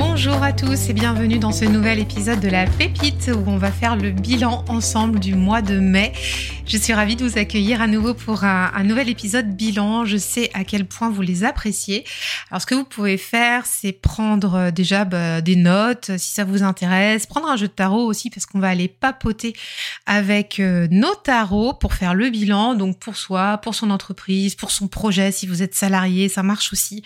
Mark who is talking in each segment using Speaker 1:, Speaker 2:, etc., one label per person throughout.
Speaker 1: Bonjour à tous et bienvenue dans ce nouvel épisode de la Pépite où on va faire le bilan ensemble du mois de mai. Je suis ravie de vous accueillir à nouveau pour un, nouvel épisode bilan. Je sais à quel point vous les appréciez. Alors ce que vous pouvez faire, c'est prendre euh, déjà bah, des notes si ça vous intéresse, prendre un jeu de tarot aussi parce qu'on va aller papoter avec euh, nos tarots pour faire le bilan, donc pour soi, pour son entreprise, pour son projet, si vous êtes salarié, ça marche aussi.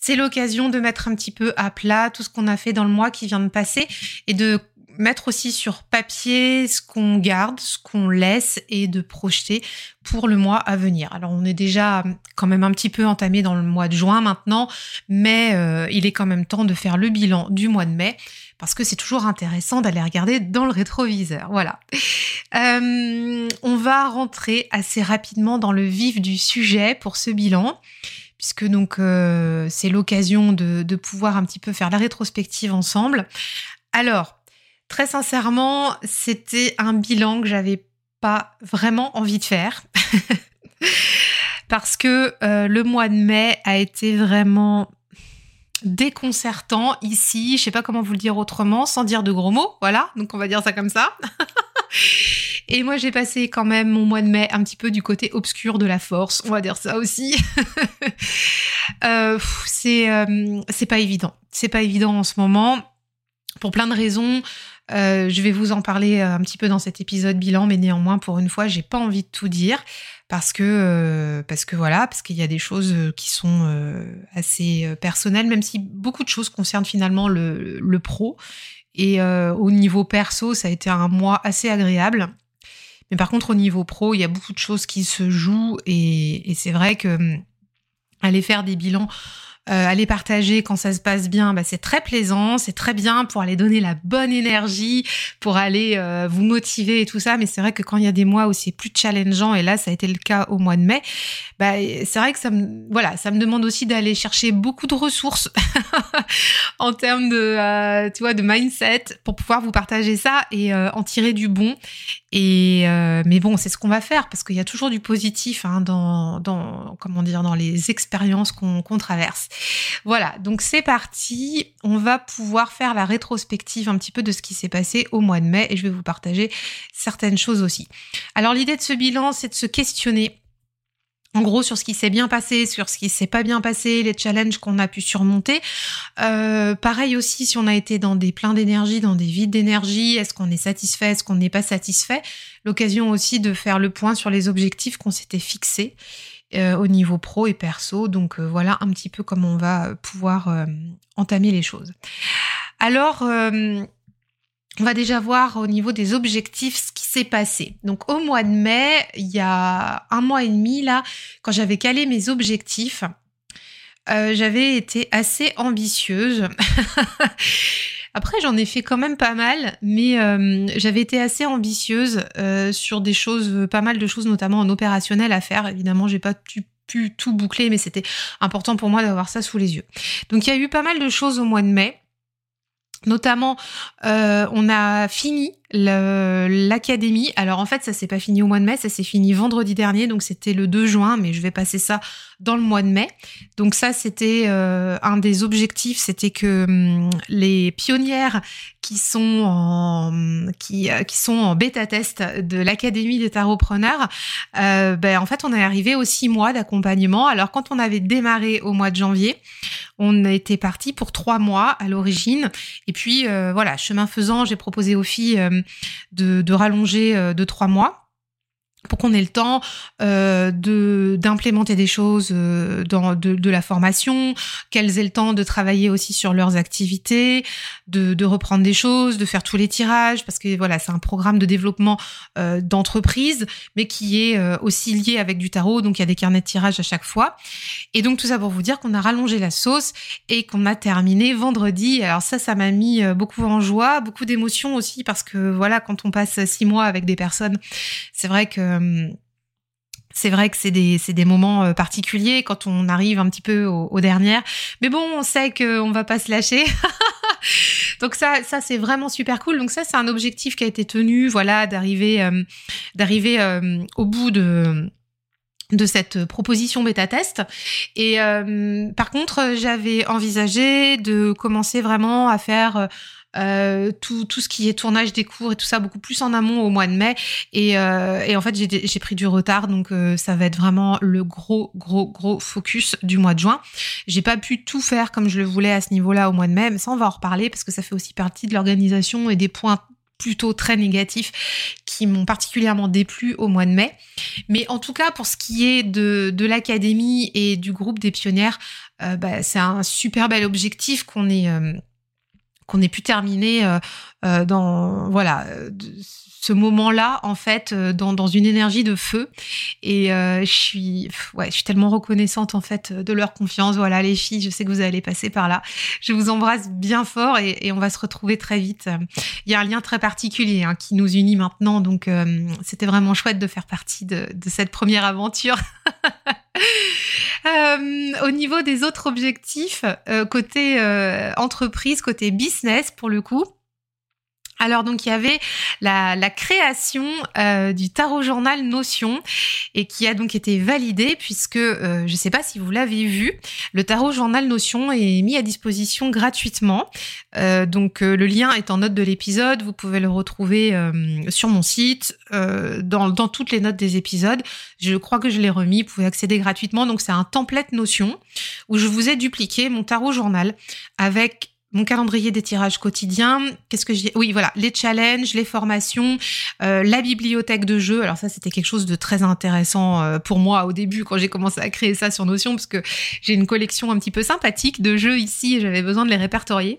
Speaker 1: C'est l'occasion de mettre un petit peu à plat tout ce qu'on a fait dans le mois qui vient de passer et de mettre aussi sur papier ce qu'on garde, ce qu'on laisse et de projeter pour le mois à venir. Alors on est déjà quand même un petit peu entamé dans le mois de juin maintenant, mais euh, il est quand même temps de faire le bilan du mois de mai parce que c'est toujours intéressant d'aller regarder dans le rétroviseur. Voilà. Euh, on va rentrer assez rapidement dans le vif du sujet pour ce bilan puisque donc euh, c'est l'occasion de, pouvoir un petit peu faire la rétrospective ensemble. Alors, très sincèrement, c'était un bilan que j'avais pas vraiment envie de faire. Parce que euh, le mois de mai a été vraiment déconcertant ici, je sais pas comment vous le dire autrement, sans dire de gros mots, voilà, donc on va dire ça comme ça. Et moi, j'ai passé quand même mon mois de mai un petit peu du côté obscur de la force, on va dire ça aussi. euh, c'est euh, c'est pas évident. C'est pas évident en ce moment pour plein de raisons. Euh, je vais vous en parler un petit peu dans cet épisode bilan, mais néanmoins, pour une fois, j'ai pas envie de tout dire parce que parce que voilà, parce qu'il y a des choses qui sont assez personnelles, même si beaucoup de choses concernent finalement le, le pro. Et au niveau perso, ça a été un mois assez agréable. Mais par contre, au niveau pro, il y a beaucoup de choses qui se jouent et, c'est vrai que hum, aller faire des bilans euh, aller partager quand ça se passe bien, bah, c'est très plaisant, c'est très bien pour aller donner la bonne énergie, pour aller euh, vous motiver et tout ça. Mais c'est vrai que quand il y a des mois où c'est plus challengeant, et là ça a été le cas au mois de mai, bah, c'est vrai que ça me, voilà, ça me demande aussi d'aller chercher beaucoup de ressources en termes de, euh, tu vois, de mindset pour pouvoir vous partager ça et en tirer du bon. Et mais bon, c'est ce qu'on va faire parce qu'il y a toujours du positif hein, dans, dans, comment dire, dans les expériences qu'on traverse. Voilà, donc c'est parti. On va pouvoir faire la rétrospective un petit peu de ce qui s'est passé au mois de mai et je vais vous partager certaines choses aussi. Alors l'idée de ce bilan, c'est de se questionner en gros sur ce qui s'est bien passé, sur ce qui s'est pas bien passé, les challenges qu'on a pu surmonter. Euh, pareil aussi si on a été dans des pleins d'énergie, dans des vides d'énergie, est-ce qu'on est satisfait, est-ce qu'on n'est pas satisfait? L'occasion aussi de faire le point sur les objectifs qu'on s'était fixés euh, au niveau pro et perso. Donc euh, voilà un petit peu comment on va pouvoir entamer les choses. Alors, on va déjà voir au niveau des objectifs ce qui s'est passé. Donc au mois de mai, il y a un mois et demi là, quand j'avais calé mes objectifs, j'avais été assez ambitieuse. Après, j'en ai fait quand même pas mal, mais euh, j'avais été assez ambitieuse euh, sur des choses, pas mal de choses, notamment en opérationnel à faire. Évidemment, j'ai pas pu tout boucler, mais c'était important pour moi d'avoir ça sous les yeux. Donc, il y a eu pas mal de choses au mois de mai. Notamment, euh, on a fini l'académie. Alors en fait, ça s'est pas fini au mois de mai, ça s'est fini vendredi dernier, donc c'était le 2 juin, mais je vais passer ça dans le mois de mai. Donc ça, c'était euh, un des objectifs, c'était que hum, les pionnières qui sont en qui, euh, qui sont en bêta test de l'académie des tarotpreneurs, euh, ben en fait, on est arrivé aux six mois d'accompagnement. Alors quand on avait démarré au mois de janvier, on était parti pour trois mois à l'origine. Et puis euh, voilà, chemin faisant, j'ai proposé aux filles euh, de, rallonger euh, de trois mois. Pour qu'on ait le temps euh, de d'implémenter des choses euh, dans de, la formation, qu'elles aient le temps de travailler aussi sur leurs activités, de, de, reprendre des choses, de faire tous les tirages, parce que voilà, c'est un programme de développement euh, d'entreprise, mais qui est aussi lié avec du tarot, donc il y a des carnets de tirage à chaque fois. Et donc tout ça pour vous dire qu'on a rallongé la sauce et qu'on a terminé vendredi. Alors ça, ça m'a mis beaucoup en joie, beaucoup d'émotions aussi, parce que voilà, quand on passe six mois avec des personnes, c'est vrai que c'est vrai que c'est des, des moments euh, particuliers quand on arrive un petit peu aux, dernières. Mais bon, on sait qu'on va pas se lâcher. Donc ça, ça c'est vraiment super cool. Donc ça, c'est un objectif qui a été tenu, voilà, d'arriver, euh, d'arriver au bout de de cette proposition bêta test et par contre j'avais envisagé de commencer vraiment à faire euh, tout, tout ce qui est tournage des cours et tout ça beaucoup plus en amont au mois de mai. Et, euh, et en fait, j'ai pris du retard, donc euh, ça va être vraiment le gros, gros, gros focus du mois de juin. J'ai pas pu tout faire comme je le voulais à ce niveau-là au mois de mai, mais ça, on va en reparler parce que ça fait aussi partie de l'organisation et des points plutôt très négatifs qui m'ont particulièrement déplu au mois de mai. Mais en tout cas, pour ce qui est de, de l'académie et du groupe des pionnières, euh, bah, c'est un super bel objectif qu'on est qu'on ait pu terminer euh, euh, dans voilà ce moment-là en fait euh, dans, dans une énergie de feu. Et je suis ouais je suis tellement reconnaissante en fait de leur confiance. Voilà les filles je sais que vous allez passer par là. Je vous embrasse bien fort et, et on va se retrouver très vite. Il y a un lien très particulier hein, qui nous unit maintenant. Donc c'était vraiment chouette de faire partie de, de cette première aventure. Euh, au niveau des autres objectifs, euh, côté euh, entreprise, côté business pour le coup, alors donc il y avait la, création euh, du tarot journal Notion et qui a donc été validé puisque euh, je ne sais pas si vous l'avez vu, le tarot journal Notion est mis à disposition gratuitement. Euh, donc le lien est en note de l'épisode, vous pouvez le retrouver sur mon site, dans, dans toutes les notes des épisodes. Je crois que je l'ai remis, vous pouvez accéder gratuitement. Donc c'est un template Notion où je vous ai dupliqué mon tarot journal avec mon calendrier des tirages quotidiens. Qu'est-ce que j'ai? Oui, voilà, les challenges, les formations, euh, la bibliothèque de jeux. Alors ça, c'était quelque chose de très intéressant euh, pour moi au début quand j'ai commencé à créer ça sur Notion, parce que j'ai une collection un petit peu sympathique de jeux ici et j'avais besoin de les répertorier.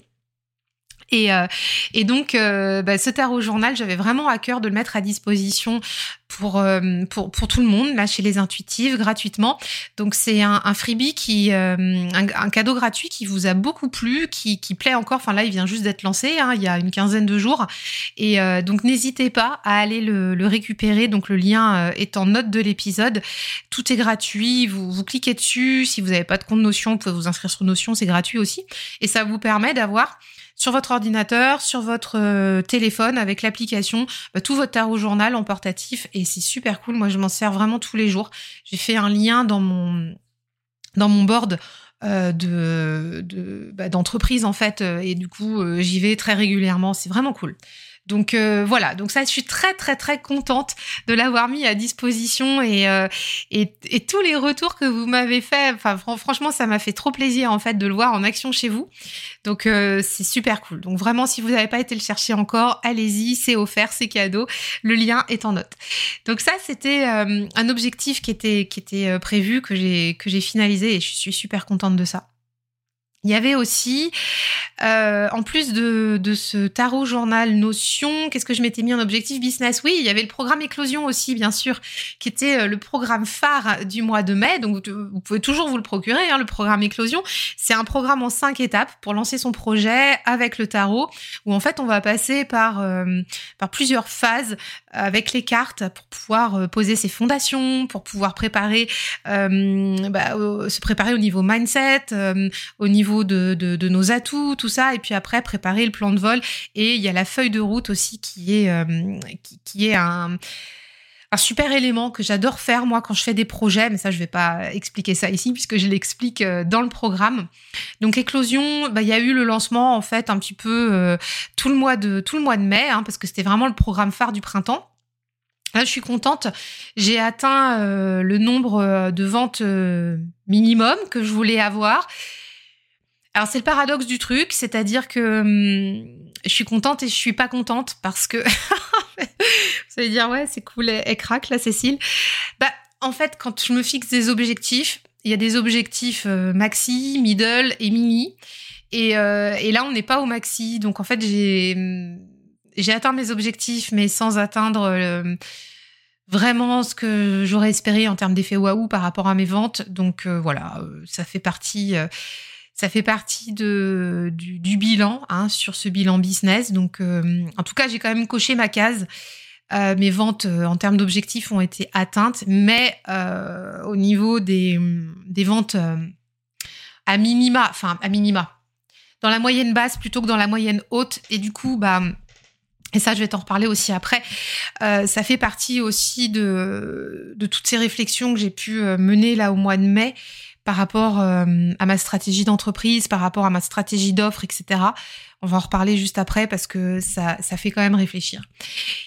Speaker 1: Et, euh, et donc, euh, bah, ce tarot journal, j'avais vraiment à cœur de le mettre à disposition pour, euh, pour, pour tout le monde, là, chez les intuitives, gratuitement. Donc, c'est un, freebie qui, un, cadeau gratuit qui vous a beaucoup plu, qui, plaît encore. Enfin, là, il vient juste d'être lancé, hein, il y a une quinzaine de jours. Et donc, n'hésitez pas à aller le, récupérer. Donc, le lien est en note de l'épisode. Tout est gratuit. Vous cliquez dessus. Si vous n'avez pas de compte Notion, vous pouvez vous inscrire sur Notion, c'est gratuit aussi. Et ça vous permet d'avoir sur votre ordinateur, sur votre euh, téléphone avec l'application, bah, tout votre tarot journal en portatif et c'est super cool. Moi, je m'en sers vraiment tous les jours. J'ai fait un lien dans mon dans mon board euh, de bah, d'entreprise en fait euh, et du coup j'y vais très régulièrement. C'est vraiment cool. Donc euh, voilà, donc ça, je suis très très très contente de l'avoir mis à disposition et, euh, et, tous les retours que vous m'avez fait, enfin franchement, ça m'a fait trop plaisir en fait de le voir en action chez vous. Donc euh, c'est super cool. Donc vraiment, si vous n'avez pas été le chercher encore, allez-y, c'est offert, c'est cadeau. Le lien est en note. Donc ça, c'était un objectif qui était qui était prévu que j'ai finalisé et je suis super contente de ça. Il y avait aussi, euh, en plus de, de, ce tarot journal Notion, qu'est-ce que je m'étais mis en objectif business? Oui, il y avait le programme Éclosion aussi, bien sûr, qui était euh, le programme phare du mois de mai. Donc, vous pouvez toujours vous le procurer, hein, le programme Éclosion. C'est un programme en cinq étapes pour lancer son projet avec le tarot, où en fait, on va passer par, euh, par plusieurs phases avec les cartes pour pouvoir euh, poser ses fondations, pour pouvoir préparer, euh, bah, se préparer au niveau mindset, au niveau de, nos atouts, tout ça, et puis après préparer le plan de vol. Et il y a la feuille de route aussi qui est, euh, qui, est un super élément que j'adore faire moi quand je fais des projets, mais ça je vais pas expliquer ça ici puisque je l'explique euh, dans le programme. Donc éclosion, bah il y a eu le lancement en fait un petit peu euh, tout le mois de tout le mois de mai hein, parce que c'était vraiment le programme phare du printemps. Là, je suis contente. J'ai atteint le nombre de ventes minimum que je voulais avoir. Alors c'est le paradoxe du truc, c'est-à-dire que hum, je suis contente et je suis pas contente parce que vous allez dire, ouais, c'est cool, elle, craque, la Cécile. Bah, en fait, quand je me fixe des objectifs, il y a des objectifs euh, maxi, middle et mini. Et, euh, et là, on n'est pas au maxi. Donc, en fait, j'ai, j'ai atteint mes objectifs, mais sans atteindre euh, vraiment ce que j'aurais espéré en termes d'effet waouh par rapport à mes ventes. Donc, voilà, ça fait partie ça fait partie de, du, bilan hein, sur ce bilan business. Donc, en tout cas, j'ai quand même coché ma case euh, mes ventes euh, en termes d'objectifs ont été atteintes, mais euh, au niveau des, des ventes à minima, enfin à minima, dans la moyenne basse plutôt que dans la moyenne haute. Et du coup, bah, et ça, je vais t'en reparler aussi après. ça fait partie aussi de, de toutes ces réflexions que j'ai pu mener là au mois de mai par rapport à ma stratégie d'entreprise, par rapport à ma stratégie d'offre, etc. On va en reparler juste après parce que ça, ça fait quand même réfléchir.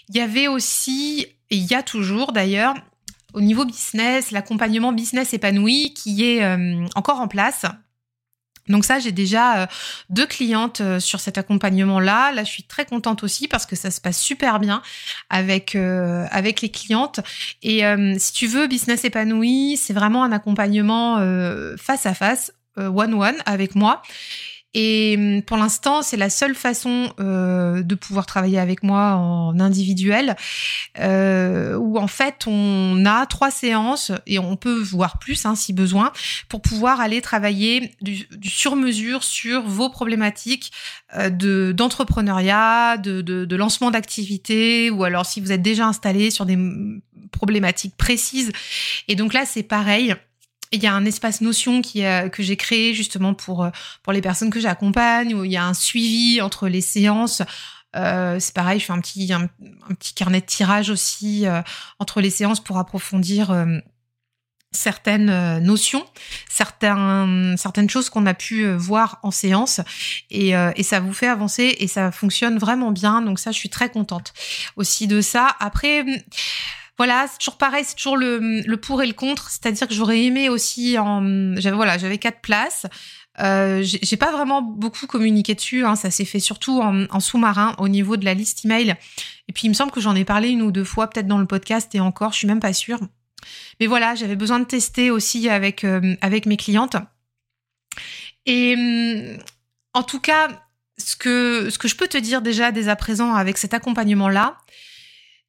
Speaker 1: Il y avait aussi, et il y a toujours d'ailleurs, au niveau business, l'accompagnement business épanoui qui est euh, encore en place. Donc ça, j'ai déjà euh, deux clientes euh, sur cet accompagnement-là. Là, je suis très contente aussi parce que ça se passe super bien avec avec les clientes. Et si tu veux, business épanoui, c'est vraiment un accompagnement face à face, one one avec moi. Et hum, pour l'instant, c'est la seule façon euh, de pouvoir travailler avec moi en individuel, euh, où en fait on a trois séances et on peut voir plus hein, si besoin pour pouvoir aller travailler du, sur-mesure sur vos problématiques euh, de d'entrepreneuriat, de, de, de lancement d'activité, ou alors si vous êtes déjà installé sur des problématiques précises. Et donc là, c'est pareil il y a un espace notion qui, que j'ai créé justement pour, euh, pour les personnes que j'accompagne, où il y a un suivi entre les séances. Euh, c'est pareil, je fais un petit, un, petit carnet de tirage aussi euh, entre les séances pour approfondir certaines notions, certains, certaines choses qu'on a pu voir en séance. Et, et, ça vous fait avancer et ça fonctionne vraiment bien. Donc ça, je suis très contente aussi de ça. Après voilà, c'est toujours pareil, c'est toujours le, pour et le contre. C'est-à-dire que j'aurais aimé aussi en, j'avais voilà, j'avais quatre places. Euh, j'ai pas vraiment beaucoup communiqué dessus. Hein, ça s'est fait surtout en, en sous-marin au niveau de la liste email. Et puis il me semble que j'en ai parlé une ou deux fois, peut-être dans le podcast et encore, je suis même pas sûre. Mais voilà, j'avais besoin de tester aussi avec euh, avec mes clientes. Et hum, en tout cas, ce que ce que je peux te dire déjà dès à présent avec cet accompagnement là,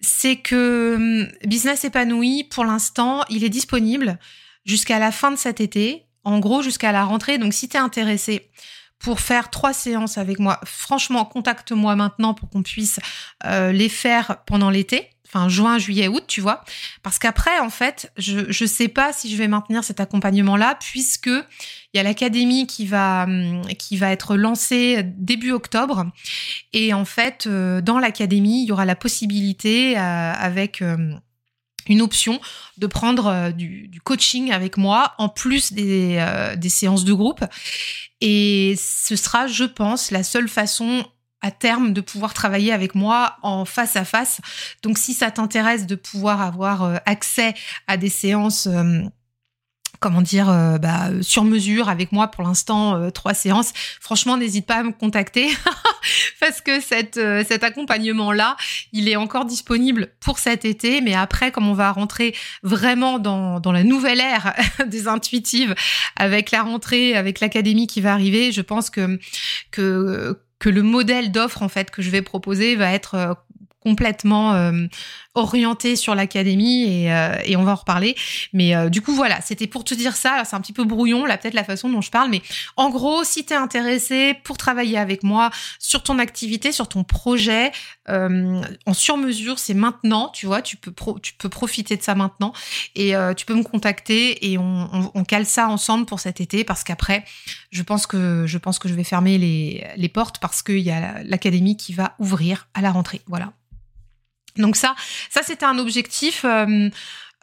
Speaker 1: c'est que hum, Business épanoui, pour l'instant, il est disponible jusqu'à la fin de cet été, en gros jusqu'à la rentrée. Donc si tu es intéressé pour faire trois séances avec moi, franchement, contacte-moi maintenant pour qu'on puisse euh, les faire pendant l'été enfin juin, juillet, août, tu vois. Parce qu'après, en fait, je ne sais pas si je vais maintenir cet accompagnement-là, puisque il y a l'académie qui va hum, qui va être lancée début octobre, et en fait, euh, dans l'académie, il y aura la possibilité euh, avec euh, une option de prendre du, coaching avec moi en plus des, séances de groupe. Et ce sera, je pense, la seule façon à terme de pouvoir travailler avec moi en face à face. Donc si ça t'intéresse de pouvoir avoir accès à des séances euh, comment dire, euh, bah, sur mesure avec moi pour l'instant, trois séances. Franchement, n'hésite pas à me contacter parce que cette, cet accompagnement-là, il est encore disponible pour cet été. Mais après, comme on va rentrer vraiment dans, la nouvelle ère des intuitives avec la rentrée, avec l'académie qui va arriver, je pense que, que que le modèle d'offre en fait que je vais proposer va être euh, complètement euh, orienté sur l'académie et, euh, et, on va en reparler. Mais euh, du coup, voilà, c'était pour te dire ça. C'est un petit peu brouillon, là, peut-être la façon dont je parle. Mais en gros, si tu es intéressé pour travailler avec moi sur ton activité, sur ton projet, en sur-mesure, c'est maintenant, tu vois, tu peux, tu peux profiter de ça maintenant. Et tu peux me contacter et on, on, on, cale ça ensemble pour cet été parce qu'après, je pense que je pense que je vais fermer les, les portes parce qu'il y a l'académie qui va ouvrir à la rentrée. Voilà. Donc ça, ça c'était un objectif euh,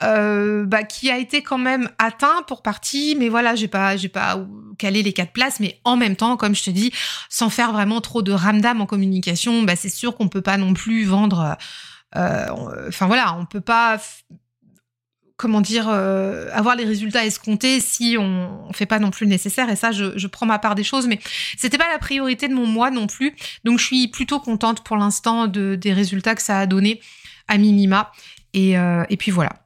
Speaker 1: euh, bah, qui a été quand même atteint pour partie, mais voilà, j'ai pas, j'ai pas calé les quatre places, mais en même temps, comme je te dis, sans faire vraiment trop de ramdam en communication, bah, c'est sûr qu'on peut pas non plus vendre. Euh, enfin voilà, on peut pas comment dire, avoir les résultats escomptés si on, on fait pas non plus le nécessaire. Et ça, je, prends ma part des choses, mais c'était pas la priorité de mon mois non plus. Donc, je suis plutôt contente pour l'instant de, des résultats que ça a donné. à minima. Et, et puis voilà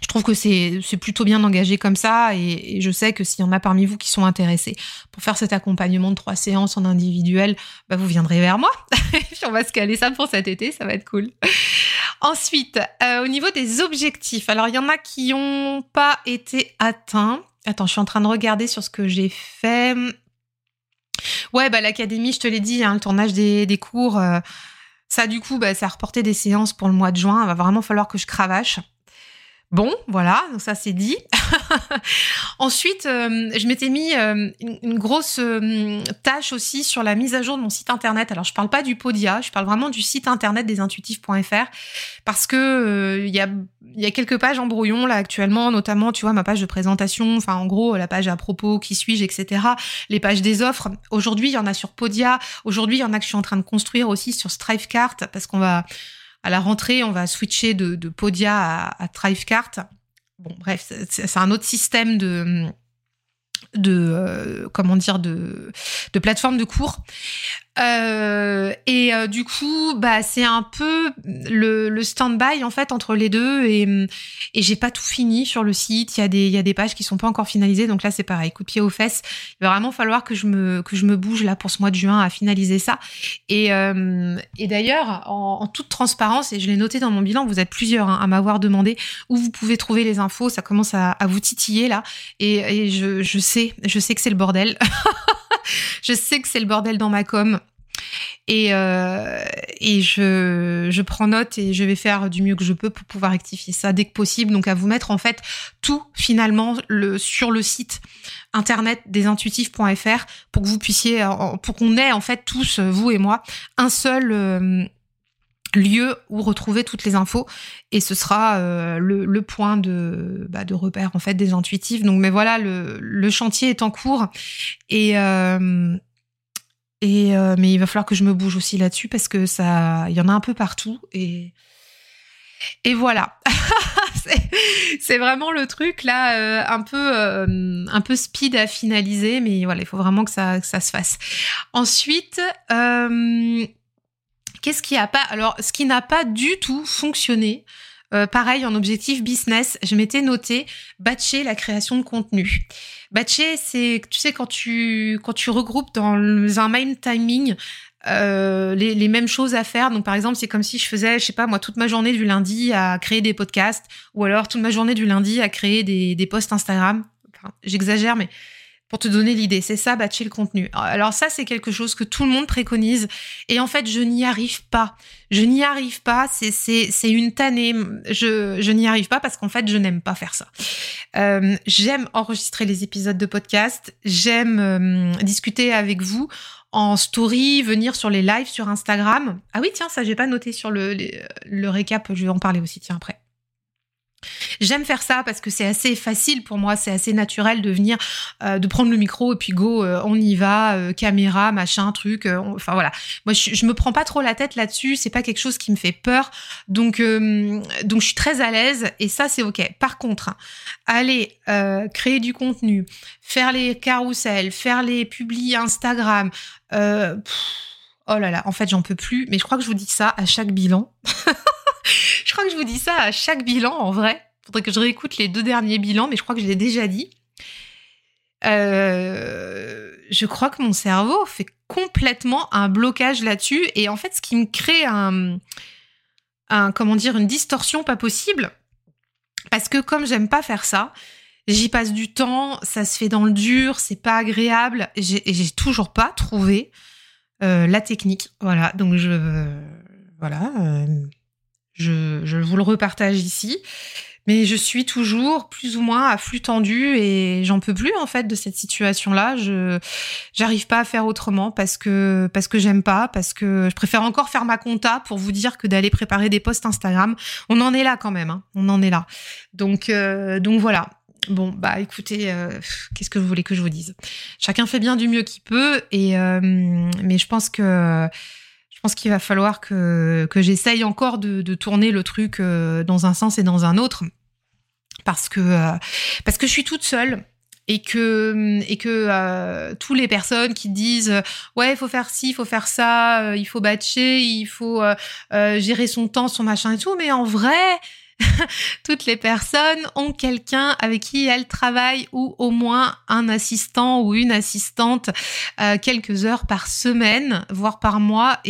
Speaker 1: je trouve que c'est plutôt bien engagé comme ça et, je sais que s'il y en a parmi vous qui sont intéressés pour faire cet accompagnement de trois séances en individuel, bah vous viendrez vers moi on va se caler ça pour cet été, ça va être cool. Ensuite, euh, au niveau des objectifs, alors il y en a qui n'ont pas été atteints. Attends, je suis en train de regarder sur ce que j'ai fait. Ouais, bah l'académie, je te l'ai dit, hein, le tournage des, des cours, euh, ça du coup, bah, ça a reporté des séances pour le mois de juin. Il va vraiment falloir que je cravache. Bon, voilà, donc ça c'est dit. Ensuite, euh, je m'étais mis euh, une, grosse euh, tâche aussi sur la mise à jour de mon site internet. Alors, je parle pas du Podia, je parle vraiment du site internet des intuitifs.fr parce que il y a y a quelques pages en brouillon là actuellement, notamment tu vois ma page de présentation, enfin en gros la page à propos, qui suis-je, etc. Les pages des offres. Aujourd'hui, il y en a sur Podia. Aujourd'hui, il y en a que je suis en train de construire aussi sur Strivecart parce qu'on va à la rentrée, on va switcher de, Podia à, à. Bon, bref, c'est un autre système de de euh, comment de plateforme de cours euh, et euh, du coup, bah c'est un peu le, le stand-by en fait entre les deux et, et j'ai pas tout fini sur le site. Il y a des y a des pages qui sont pas encore finalisées, donc là c'est pareil, coup de pied aux fesses. Il va vraiment falloir que je me que je me bouge là pour ce mois de juin à finaliser ça. Et euh, et d'ailleurs en, en, toute transparence et je l'ai noté dans mon bilan, vous êtes plusieurs hein, à m'avoir demandé où vous pouvez trouver les infos. Ça commence à, à vous titiller là et, et je je sais je sais que c'est le bordel. je sais que c'est le bordel dans ma com. Et, euh, et je, je prends note et je vais faire du mieux que je peux pour pouvoir rectifier ça dès que possible. Donc à vous mettre en fait tout finalement le, sur le site internet desintuitif.fr pour que vous puissiez, pour qu'on ait en fait tous, vous et moi, un seul euh, lieu où retrouver toutes les infos et ce sera euh, le, le, point de, bah, de repère en fait des intuitifs. Donc mais voilà, le, le chantier est en cours et euh, et euh, mais il va falloir que je me bouge aussi là-dessus parce que ça, il y en a un peu partout et et voilà. c'est vraiment le truc là, euh, un peu euh, un peu speed à finaliser, mais voilà, il faut vraiment que ça que ça se fasse. Ensuite, qu'est-ce qui a pas Alors, ce qui n'a pas du tout fonctionné. pareil, en objectif business, je m'étais noté batcher la création de contenu. Batcher, c'est, tu sais, quand tu, quand tu regroupes dans un même timing euh, les, les, mêmes choses à faire. Donc, par exemple, c'est comme si je faisais, je sais pas, moi, toute ma journée du lundi à créer des podcasts, ou alors toute ma journée du lundi à créer des, des posts Instagram. J'exagère, mais pour te donner l'idée. C'est ça, batcher le contenu. Alors ça, c'est quelque chose que tout le monde préconise. Et en fait, je n'y arrive pas. Je n'y arrive pas. C'est, une tannée. Je, je n'y arrive pas parce qu'en fait, je n'aime pas faire ça. Euh, j'aime enregistrer les épisodes de podcast. J'aime euh, discuter avec vous en story, venir sur les lives sur Instagram. Ah oui, tiens, ça, j'ai pas noté sur le, le récap. Je vais en parler aussi, tiens, après. J'aime faire ça parce que c'est assez facile pour moi, c'est assez naturel de venir, euh, de prendre le micro et puis go, euh, on y va, euh, caméra, machin, truc. enfin voilà, moi je, me prends pas trop la tête là-dessus, c'est pas quelque chose qui me fait peur, donc donc je suis très à l'aise et ça c'est ok. Par contre, aller créer du contenu, faire les carousels, faire les publis Instagram. oh là là, en fait j'en peux plus, mais je crois que je vous dis ça à chaque bilan. je crois que je vous dis ça à chaque bilan en vrai. Faudrait que je réécoute les deux derniers bilans, mais je crois que je l'ai déjà dit. Euh, je crois que mon cerveau fait complètement un blocage là-dessus. Et en fait, ce qui me crée un, comment dire, une distorsion pas possible. Parce que comme j'aime pas faire ça, j'y passe du temps, ça se fait dans le dur, c'est pas agréable. Et j'ai toujours pas trouvé euh, la technique. Voilà, donc je, voilà, euh, je, vous le repartage ici. Mais je suis toujours plus ou moins à flux tendu et j'en peux plus en fait de cette situation-là. Je j'arrive pas à faire autrement parce que parce que j'aime pas, parce que je préfère encore faire ma compta pour vous dire que d'aller préparer des posts Instagram. On en est là quand même, hein. on en est là. Donc euh, donc voilà. Bon bah écoutez, euh, qu'est-ce que vous voulez que je vous dise? Chacun fait bien du mieux qu'il peut et euh, mais je pense que je pense qu'il va falloir que, que j'essaye encore de, tourner le truc euh, dans un sens et dans un autre. Parce que, euh, parce que je suis toute seule et que et que euh, tous les personnes qui disent ouais il faut faire ci il faut faire ça il faut batcher il faut gérer son temps son machin et tout mais en vrai toutes les personnes ont quelqu'un avec qui elles travaillent ou au moins un assistant ou une assistante quelques heures par semaine voire par mois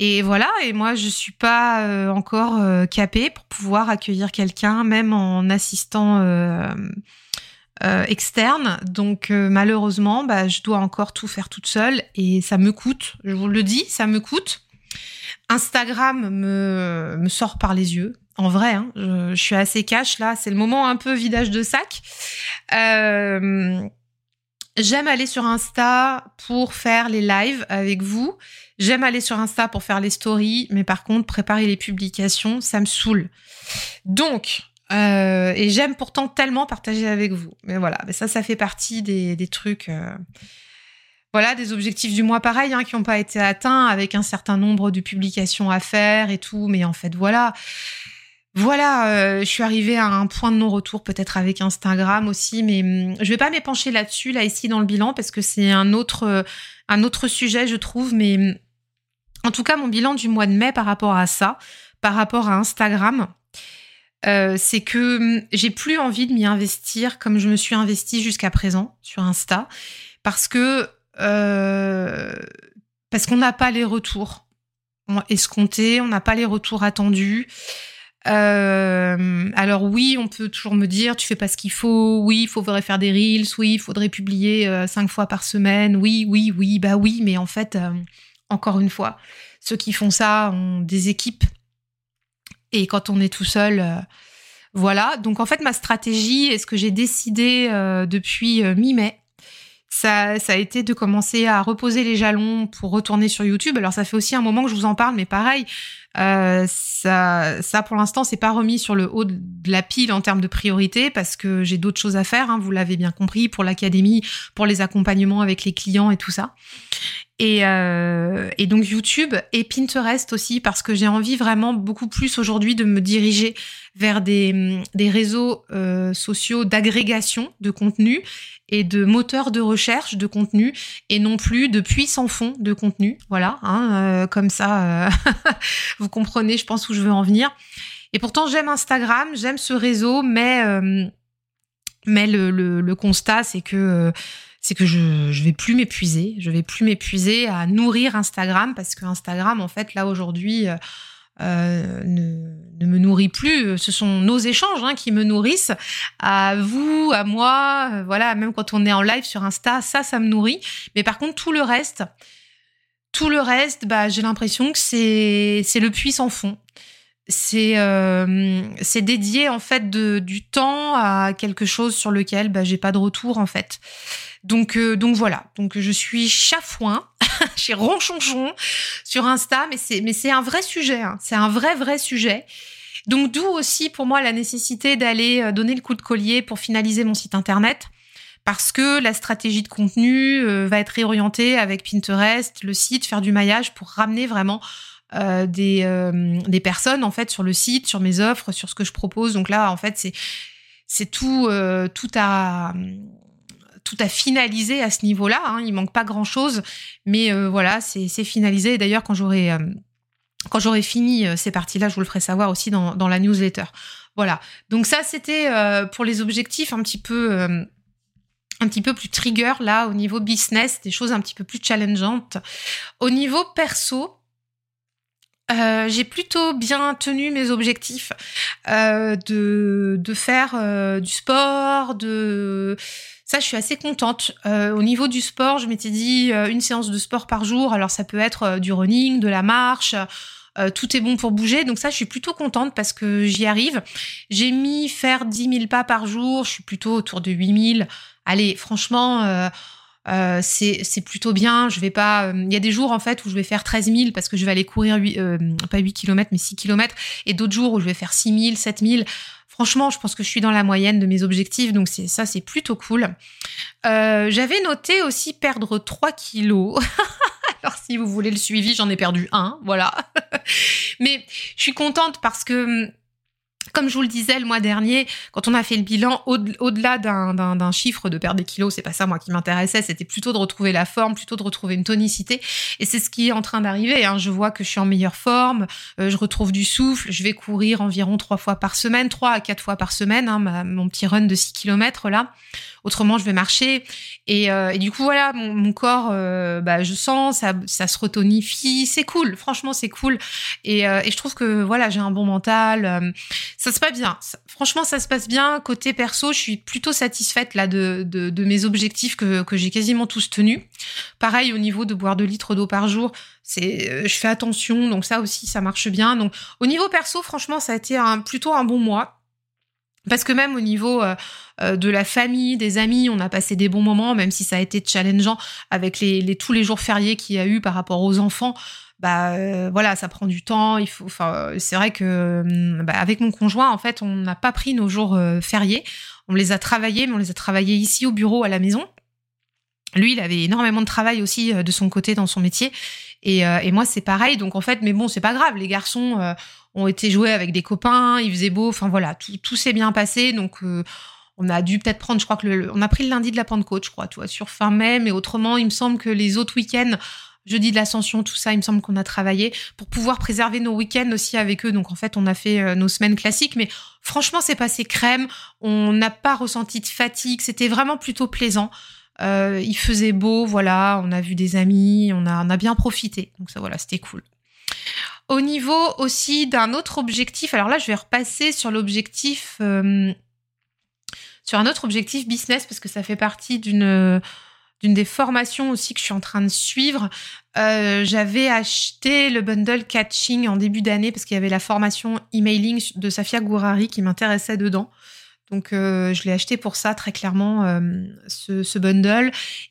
Speaker 1: et voilà, et moi je suis pas euh, encore euh, capée pour pouvoir accueillir quelqu'un, même en assistant euh, externe. Donc malheureusement, bah, je dois encore tout faire toute seule et ça me coûte. Je vous le dis, ça me coûte. Instagram me, sort par les yeux. En vrai, hein, je, suis assez cash là. C'est le moment un peu vidage de sac. J'aime aller sur Insta pour faire les lives avec vous. J'aime aller sur Insta pour faire les stories, mais par contre, préparer les publications, ça me saoule. Donc, euh, et j'aime pourtant tellement partager avec vous. Mais voilà, ça, ça fait partie des, des trucs. Euh, voilà, des objectifs du mois pareil, hein, qui n'ont pas été atteints avec un certain nombre de publications à faire et tout. Mais en fait, voilà. Voilà, euh, je suis arrivée à un point de non-retour, peut-être avec Instagram aussi, mais hum, je vais pas m'épancher là-dessus, là, ici, dans le bilan, parce que c'est un autre, autre sujet, je trouve, mais hum, en tout cas, mon bilan du mois de mai par rapport à ça, par rapport à Instagram, euh, c'est que hum, j'ai plus envie de m'y investir comme je me suis investie jusqu'à présent sur Insta, parce que euh, parce qu'on n'a pas les retours escomptés, on n'a pas les retours attendus. Euh, alors oui, on peut toujours me dire tu fais pas ce qu'il faut. Oui, il faudrait faire des reels. Oui, il faudrait publier cinq fois par semaine. Oui, oui, oui, bah oui, mais en fait, encore une fois, ceux qui font ça ont des équipes. Et quand on est tout seul, euh, voilà. Donc en fait, ma stratégie et ce que j'ai décidé euh, depuis euh, mi-mai, ça, ça a été de commencer à reposer les jalons pour retourner sur YouTube. Alors ça fait aussi un moment que je vous en parle, mais pareil, euh, ça, ça pour l'instant c'est pas remis sur le haut de la pile en termes de priorité parce que j'ai d'autres choses à faire. Hein, vous l'avez bien compris pour l'académie, pour les accompagnements avec les clients et tout ça. Et, euh, et, donc YouTube et Pinterest aussi parce que j'ai envie vraiment beaucoup plus aujourd'hui de me diriger vers des, des réseaux euh, sociaux d'agrégation de contenu et de moteurs de recherche de contenu et non plus de puits sans fond de contenu. Voilà, hein, euh, comme ça, euh, vous comprenez, je pense où je veux en venir. Et pourtant, j'aime Instagram, j'aime ce réseau, mais mais le, le, constat, c'est que c'est que je je vais plus m'épuiser, je vais plus m'épuiser à nourrir Instagram parce que Instagram en fait là aujourd'hui euh, euh, ne, me nourrit plus. Ce sont nos échanges hein, qui me nourrissent. À vous, à moi, euh, voilà. Même quand on est en live sur Insta, ça, ça me nourrit. Mais par contre, tout le reste, tout le reste, bah, j'ai l'impression que c'est le puits sans fond. C'est euh, c'est dédié en fait de, du temps à quelque chose sur lequel bah, j'ai pas de retour en fait. Donc, euh, donc voilà. Donc je suis chafouin, chez ronchonchon sur Insta, mais c'est mais c'est un vrai sujet. Hein. C'est un vrai vrai sujet. Donc d'où aussi pour moi la nécessité d'aller euh, donner le coup de collier pour finaliser mon site internet. Parce que la stratégie de contenu euh, va être réorientée avec Pinterest, le site, faire du maillage pour ramener vraiment euh, des, des personnes en fait sur le site, sur mes offres, sur ce que je propose. Donc là, en fait, c'est c'est tout tout à tout à finaliser à ce niveau-là. Hein. Il manque pas grand-chose, mais euh, voilà, c'est finalisé. D'ailleurs, quand j'aurai euh, quand j'aurai fini euh, ces parties-là, je vous le ferai savoir aussi dans, dans la newsletter. Voilà. Donc ça, c'était pour les objectifs un petit peu un petit peu plus trigger là au niveau business, des choses un petit peu plus challengeantes. Au niveau perso, euh, j'ai plutôt bien tenu mes objectifs euh, de, de faire euh, du sport, de ça je suis assez contente. Au niveau du sport, je m'étais dit une séance de sport par jour. Alors ça peut être du running, de la marche. tout est bon pour bouger, donc ça je suis plutôt contente parce que j'y arrive. J'ai mis faire 10 000 pas par jour, je suis plutôt autour de 8 000. Allez, franchement, euh, c'est plutôt bien. Je vais pas. Euh, il y a des jours en fait où je vais faire 13 000 parce que je vais aller courir 8, euh, pas 8 km mais 6 km et d'autres jours où je vais faire 6 000, 7 000. Franchement, je pense que je suis dans la moyenne de mes objectifs, donc ça, c'est plutôt cool. J'avais noté aussi perdre 3 kilos. Alors si vous voulez le suivi, j'en ai perdu un, voilà. Mais je suis contente parce que comme je vous le disais le mois dernier, quand on a fait le bilan, au-delà d'un chiffre de perdre des kilos, c'est pas ça moi qui m'intéressait, c'était plutôt de retrouver la forme, plutôt de retrouver une tonicité. Et c'est ce qui est en train d'arriver. Hein. Je vois que je suis en meilleure forme, euh, je retrouve du souffle, je vais courir environ trois fois par semaine, trois à quatre fois par semaine, hein, mon petit run de 6 km là. Autrement, je vais marcher. Et, euh, du coup, voilà, mon, corps, euh, bah, je sens, ça, ça se retonifie. C'est cool, franchement, c'est cool. Et, et, je trouve que voilà, j'ai un bon mental ça se passe bien. Franchement, ça se passe bien. Côté perso, je suis plutôt satisfaite là de, de, mes objectifs que, que j'ai quasiment tous tenus. Pareil au niveau de boire 2 litres d'eau par jour, c'est, euh, je fais attention, donc ça aussi, ça marche bien. Donc au niveau perso, franchement, ça a été un, plutôt un bon mois. Parce que même au niveau euh, euh, de la famille, des amis, on a passé des bons moments, même si ça a été challengeant avec les, tous les jours fériés qu'il y a eu par rapport aux enfants bah euh, voilà, ça prend du temps. Il faut, enfin, c'est vrai que hum, bah, avec mon conjoint, en fait, on n'a pas pris nos jours fériés. On les a travaillés, mais on les a travaillés ici au bureau à la maison. Lui, il avait énormément de travail aussi de son côté dans son métier. Et, et moi, c'est pareil. Donc, en fait, mais bon, c'est pas grave. Les garçons ont été joués avec des copains. Il faisait beau. Enfin, voilà, tout, s'est bien passé. Donc, on a dû peut-être prendre, je crois que on a pris le lundi de la Pentecôte, je crois, tu vois, sur fin mai. Mais autrement, il me semble que les autres week-ends, jeudi de l'ascension, tout ça, il me semble qu'on a travaillé pour pouvoir préserver nos week-ends aussi avec eux. Donc en fait, on a fait euh, nos semaines classiques, mais franchement, c'est passé crème. On n'a pas ressenti de fatigue. C'était vraiment plutôt plaisant. Euh, il faisait beau, voilà. On a vu des amis, on a, on a bien profité. Donc ça, voilà, c'était cool. Au niveau aussi d'un autre objectif, alors là, je vais repasser sur l'objectif, euh, sur un autre objectif business parce que ça fait partie d'une des formations aussi que je suis en train de suivre. Euh, j'avais acheté le bundle catching en début d'année parce qu'il y avait la formation emailing de Safia Gourari qui m'intéressait dedans. Donc euh, je l'ai acheté pour ça très clairement euh, ce, bundle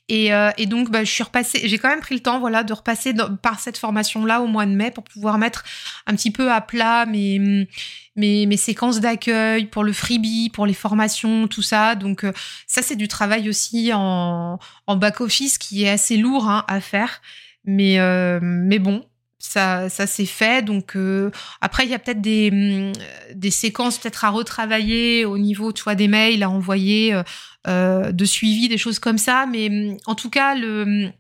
Speaker 1: et, euh, et donc bah, je suis repassée. J'ai quand même pris le temps voilà de repasser par cette formation là au mois de mai pour pouvoir mettre un petit peu à plat mes mes, séquences d'accueil pour le freebie, pour les formations, tout ça. Donc ça c'est du travail aussi en, en back office qui est assez lourd hein, à faire. Mais mais bon, ça, s'est fait. Donc euh, après, il y a peut-être des, mm, des séquences peut-être à retravailler au niveau, tu vois, des mails à envoyer, euh, euh, de suivi, des choses comme ça. Mais mm, en tout cas, le, mm,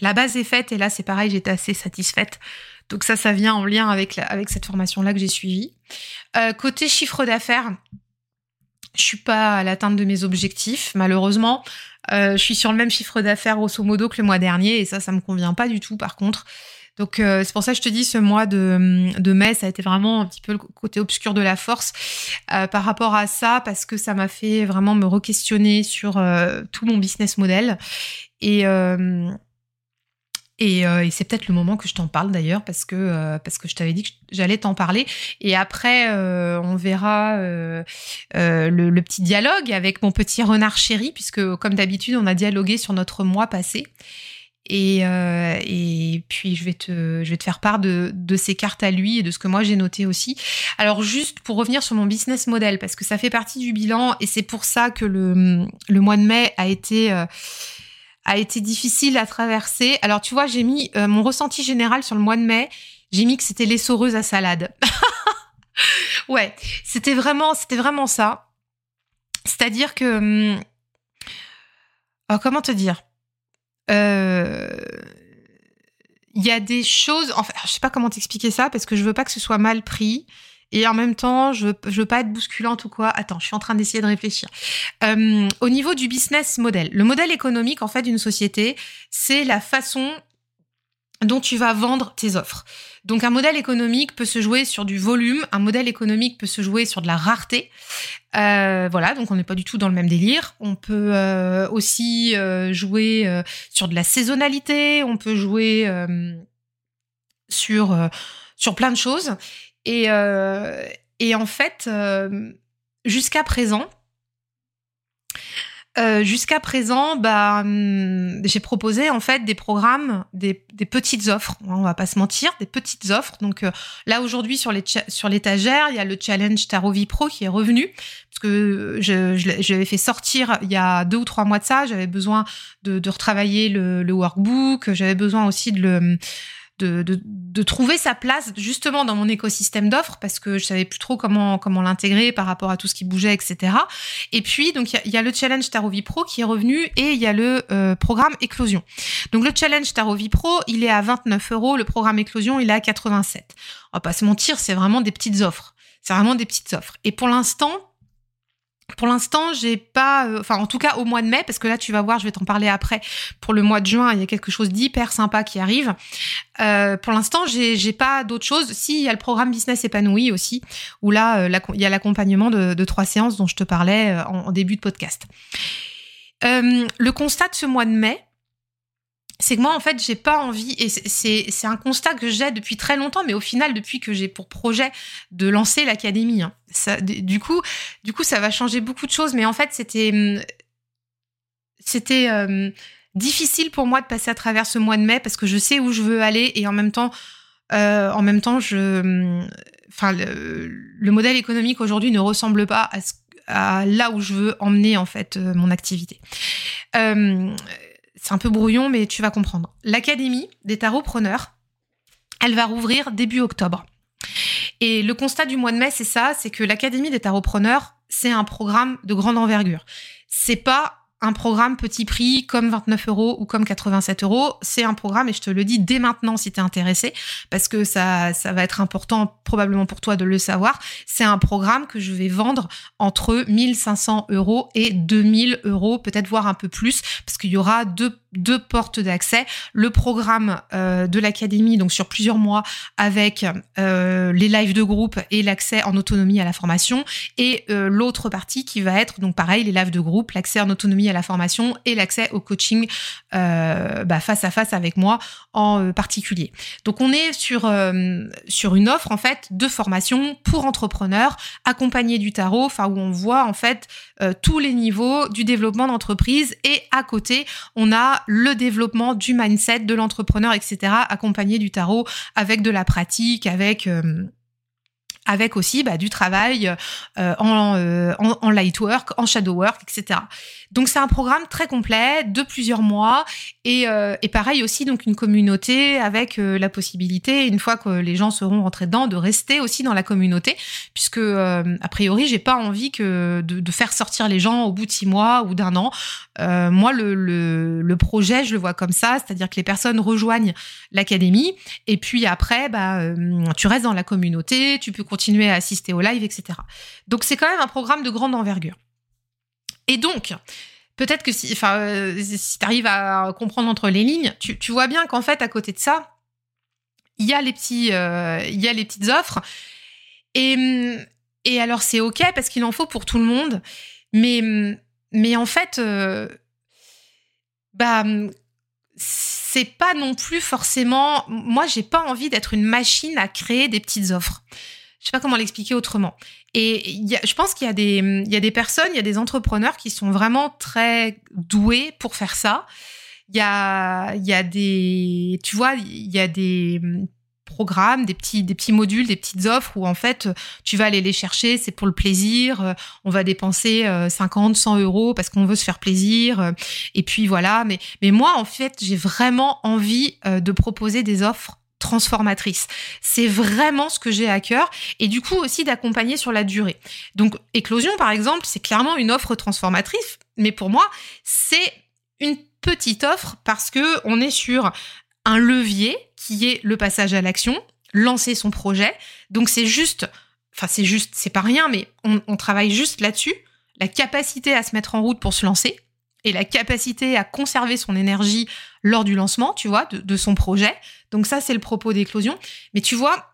Speaker 1: la base est faite. Et là, c'est pareil, j'étais assez satisfaite. Donc ça, ça vient en lien avec, avec cette formation-là que j'ai suivie. côté chiffre d'affaires, je suis pas à l'atteinte de mes objectifs, malheureusement. je suis sur le même chiffre d'affaires grosso modo que le mois dernier et ça, ça me convient pas du tout. Par contre, donc euh, c'est pour ça que je te dis ce mois de, de mai, ça a été vraiment un petit peu le côté obscur de la force euh, par rapport à ça, parce que ça m'a fait vraiment me re-questionner sur euh, tout mon business model. Et, c'est peut-être le moment que je t'en parle d'ailleurs, parce que, je t'avais dit que j'allais t'en parler. Et après, on verra le, petit dialogue avec mon petit renard chéri, puisque comme d'habitude, on a dialogué sur notre mois passé. Et, euh, et puis je vais te, faire part de, ces cartes à lui et de ce que moi j'ai noté aussi. Alors juste pour revenir sur mon business model parce que ça fait partie du bilan et c'est pour ça que le, mois de mai a été euh, a été difficile à traverser. Alors tu vois, j'ai mis euh, mon ressenti général sur le mois de mai. J'ai mis que c'était l'essoreuse à salade. ouais, c'était vraiment, c'était vraiment ça. C'est-à-dire que, hum, oh, comment te dire? Il y a des choses. Enfin, je sais pas comment t'expliquer ça parce que je veux pas que ce soit mal pris. Et en même temps, je, je veux pas être bousculante ou quoi. Attends, je suis en train d'essayer de réfléchir. Euh, au niveau du business model, le modèle économique en fait d'une société, c'est la façon dont tu vas vendre tes offres. Donc un modèle économique peut se jouer sur du volume, un modèle économique peut se jouer sur de la rareté. Euh, voilà, donc on n'est pas du tout dans le même délire. On peut euh, aussi euh, jouer sur de la saisonnalité, on peut jouer sur sur plein de choses. Et, et en fait, jusqu'à présent, euh, jusqu'à présent, bah, hum, j'ai proposé en fait des programmes, des, petites offres. On va pas se mentir, des petites offres. Donc euh, là aujourd'hui sur les sur l'étagère, il y a le challenge Tarot Pro qui est revenu parce que je, je, l'avais fait sortir il y a deux ou trois mois de ça. J'avais besoin de, de retravailler le, le workbook. J'avais besoin aussi de le de, de, de, trouver sa place justement dans mon écosystème d'offres parce que je savais plus trop comment comment l'intégrer par rapport à tout ce qui bougeait, etc. Et puis donc il y, a le challenge Tarovi Pro qui est revenu et il y a le euh, programme Éclosion. Donc le challenge Tarovi Pro, il est à 29 euros, le programme Éclosion, il est à 87. On va pas se mentir, c'est vraiment des petites offres. C'est vraiment des petites offres. Et pour l'instant, pour l'instant, j'ai pas, euh, enfin en tout cas au mois de mai, parce que là tu vas voir, je vais t'en parler après. Pour le mois de juin, il y a quelque chose d'hyper sympa qui arrive. Euh, pour l'instant, j'ai, j'ai pas d'autre chose. Si il y a le programme business épanoui aussi, où là euh, il y a l'accompagnement de, trois séances dont je te parlais en, en début de podcast. le constat de ce mois de mai, c'est que moi en fait j'ai pas envie et c'est un constat que j'ai depuis très longtemps mais au final depuis que j'ai pour projet de lancer l'académie hein, du coup du coup ça va changer beaucoup de choses mais en fait c'était hum, c'était euh, difficile pour moi de passer à travers ce mois de mai parce que je sais où je veux aller et en même temps euh, en même temps je hum, enfin le, le, modèle économique aujourd'hui ne ressemble pas à, là où je veux emmener en fait euh, mon activité c'est un peu brouillon, mais tu vas comprendre. L'Académie des tarotpreneurs, elle va rouvrir début octobre. Et le constat du mois de mai, c'est ça, c'est que l'Académie des tarotpreneurs, c'est un programme de grande envergure. C'est pas un programme petit prix comme 29 euros ou comme 87 euros. C'est un programme, et je te le dis dès maintenant si tu es intéressé, parce que ça, va être important probablement pour toi de le savoir. C'est un programme que je vais vendre entre 1500 euros et 2000 euros, peut-être voir un peu plus, parce qu'il y aura deux portes d'accès. Le programme euh, de l'académie, donc sur plusieurs mois, avec euh, les lives de groupe et l'accès en autonomie à la formation, et euh, l'autre partie qui va être donc pareil les lives de groupe, l'accès en autonomie la formation et l'accès au coaching bah, face à face avec moi en particulier. Donc on est sur sur une offre en fait de formation pour entrepreneurs accompagnés du tarot, enfin où on voit en fait tous les niveaux du développement d'entreprise et à côté on a le développement du mindset de l'entrepreneur, etc., accompagné du tarot avec de la pratique, avec... Avec aussi bah, du travail euh, en, euh, light work, en shadow work, etc. Donc c'est un programme très complet de plusieurs mois et, euh, pareil aussi donc une communauté avec la possibilité une fois que les gens seront rentrés dedans de rester aussi dans la communauté puisque a priori j'ai pas envie que de, faire sortir les gens au bout de six mois ou d'un an. Moi le, le, le, projet je le vois comme ça, c'est-à-dire que les personnes rejoignent l'académie et puis après bah tu restes dans la communauté, tu peux continuer à assister au live etc. Donc c'est quand même un programme de grande envergure. Et donc, peut-être que si, euh, si tu arrives à comprendre entre les lignes, tu, tu vois bien qu'en fait, à côté de ça, il y a les euh, y a les petites offres. Et, et alors, c'est OK parce qu'il en faut pour tout le monde. Mais, mais en fait, euh, bah, c'est pas non plus forcément. Moi, j'ai pas envie d'être une machine à créer des petites offres. Je sais pas comment l'expliquer autrement. Et y a, je pense qu'il y a des, il y a des personnes, il y a des entrepreneurs qui sont vraiment très doués pour faire ça. Il y a, il y a des, tu vois, il y a des programmes, des petits, des petits modules, des petites offres où en fait tu vas aller les chercher, c'est pour le plaisir. On va dépenser 50, euh, 100 euros parce qu'on veut se faire plaisir. Et puis voilà. Mais, mais moi en fait j'ai vraiment envie euh, de proposer des offres transformatrice. C'est vraiment ce que j'ai à cœur et du coup aussi d'accompagner sur la durée. Donc éclosion par exemple, c'est clairement une offre transformatrice, mais pour moi, c'est une petite offre parce que on est sur un levier qui est le passage à l'action, lancer son projet. Donc c'est juste enfin c'est juste, c'est pas rien, mais on, on travaille juste là-dessus, la capacité à se mettre en route pour se lancer et la capacité à conserver son énergie lors du lancement, tu vois, de, son projet. Donc ça, c'est le propos d'éclosion. Mais tu vois,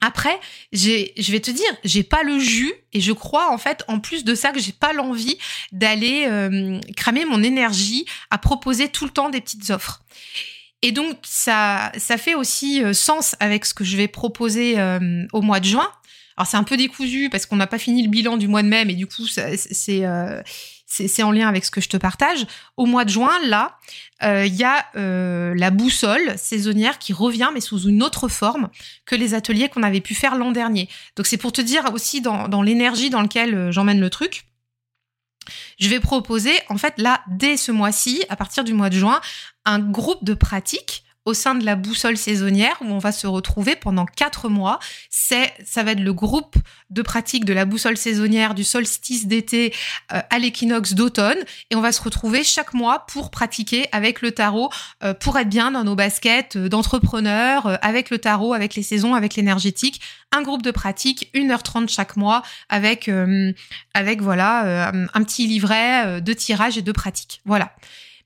Speaker 1: après, je vais te dire, j'ai pas le jus et je crois en fait, en plus de ça, que j'ai pas l'envie d'aller euh, cramer mon énergie à proposer tout le temps des petites offres. Et donc ça, ça fait aussi euh, sens avec ce que je vais proposer euh, au mois de juin. Alors c'est un peu décousu parce qu'on n'a pas fini le bilan du mois de mai, mais du coup c'est c'est en lien avec ce que je te partage. Au mois de juin, là, euh, il y a euh, la boussole saisonnière qui revient, mais sous une autre forme que les ateliers qu'on avait pu faire l'an dernier. Donc c'est pour te dire aussi dans, dans l'énergie dans laquelle euh, j'emmène le truc. Je vais proposer, en fait, là, dès ce mois-ci, à partir du mois de juin, un groupe de pratiques au sein de la boussole saisonnière où on va se retrouver pendant quatre mois. C'est, ça va être le groupe de pratique de la boussole saisonnière du solstice d'été euh, à l'équinoxe d'automne et on va se retrouver chaque mois pour pratiquer avec le tarot, euh, pour être bien dans nos baskets euh, d'entrepreneurs, avec le tarot, avec les saisons, avec l'énergétique. Un groupe de pratique, 1h30 chaque mois avec, avec voilà, un petit livret de tirage et de pratique. Voilà.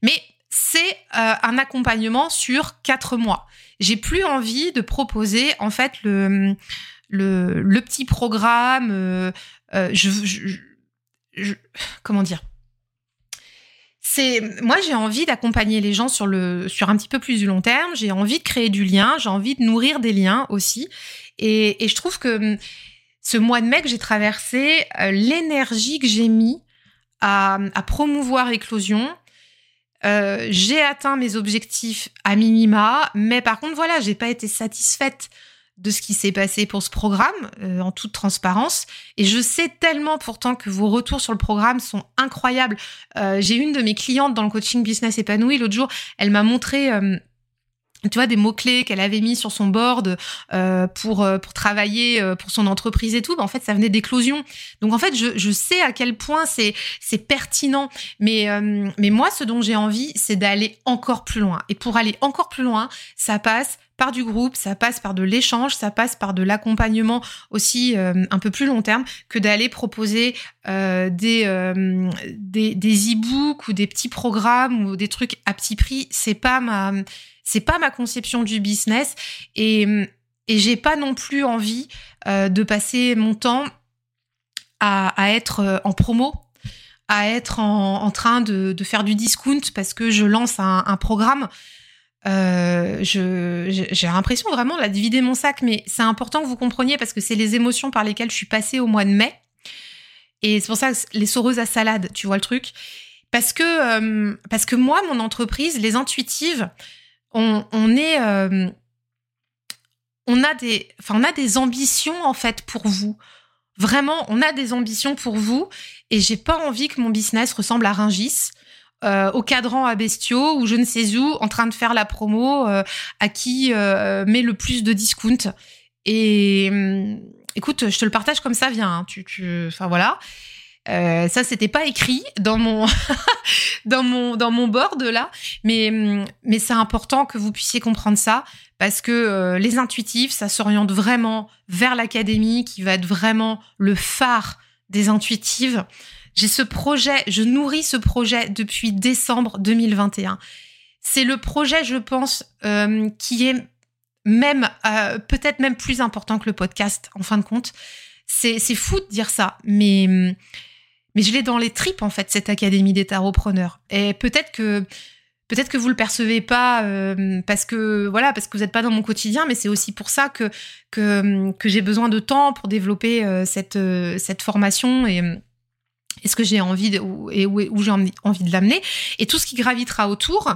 Speaker 1: Mais c'est un accompagnement sur quatre mois. J'ai plus envie de proposer en fait le le, petit programme. Euh, euh, comment dire? C'est moi j'ai envie d'accompagner les gens sur le sur un petit peu plus du long terme. J'ai envie de créer du lien. J'ai envie de nourrir des liens aussi. Et, je trouve que hum, ce mois de mai que j'ai traversé, euh, l'énergie que j'ai mis à, à promouvoir l'éclosion, euh, j'ai atteint mes objectifs à minima, mais par contre voilà, j'ai pas été satisfaite de ce qui s'est passé pour ce programme, euh, en toute transparence. Et je sais tellement pourtant que vos retours sur le programme sont incroyables. Euh, j'ai une de mes clientes dans le coaching business épanoui l'autre jour, elle m'a montré euh, tu vois des mots clés qu'elle avait mis sur son board euh, pour euh, pour travailler euh, pour son entreprise et tout ben, en fait ça venait d'éclosion. Donc en fait je, je sais à quel point c'est c'est pertinent. Mais euh, mais moi ce dont j'ai envie c'est d'aller encore plus loin. Et pour aller encore plus loin ça passe par du groupe, ça passe par de l'échange, ça passe par de l'accompagnement aussi un peu plus long terme que d'aller proposer euh, des, des des e-books ou des petits programmes ou des trucs à petit prix. C'est pas ma c'est pas ma conception du business et, et j'ai pas non plus envie euh, de passer mon temps à, à, être euh, en promo, à être en, en train de, de, faire du discount parce que je lance un, programme. Euh, j'ai l'impression vraiment de vider mon sac, mais c'est important que vous compreniez parce que c'est les émotions par lesquelles je suis passée au mois de mai. Et c'est pour ça que les soreuses à salade, tu vois le truc. Parce que, parce que moi, mon entreprise, les intuitives, on, est, euh, on a des, enfin, on a des ambitions en fait pour vous. Vraiment, on a des ambitions pour vous, et j'ai pas envie que mon business ressemble à Ringis. Euh, au cadran à bestiaux ou je ne sais où en train de faire la promo euh, à qui met le plus de discount et hum, écoute je te le partage comme ça vient hein. tu enfin voilà euh, ça, c'était pas écrit dans mon dans mon dans mon board là, mais mais c'est important que vous puissiez comprendre ça parce que euh, les intuitifs, ça s'oriente vraiment vers l'académie qui va être vraiment le phare des intuitives. J'ai ce projet, je nourris ce projet depuis décembre 2021. C'est le projet, je pense, euh, qui est même peut-être même plus important que le podcast en fin de compte. C'est fou de dire ça, mais mais je l'ai dans les tripes en fait cette académie des tarotpreneurs. Et peut-être que peut-être que vous le percevez pas euh, parce que voilà parce que vous n'êtes pas dans mon quotidien, mais c'est aussi pour ça que que, j'ai besoin de temps pour développer euh, cette euh, cette formation et ce que j'ai envie de, et où, où j'ai envie de l'amener et tout ce qui gravitera autour.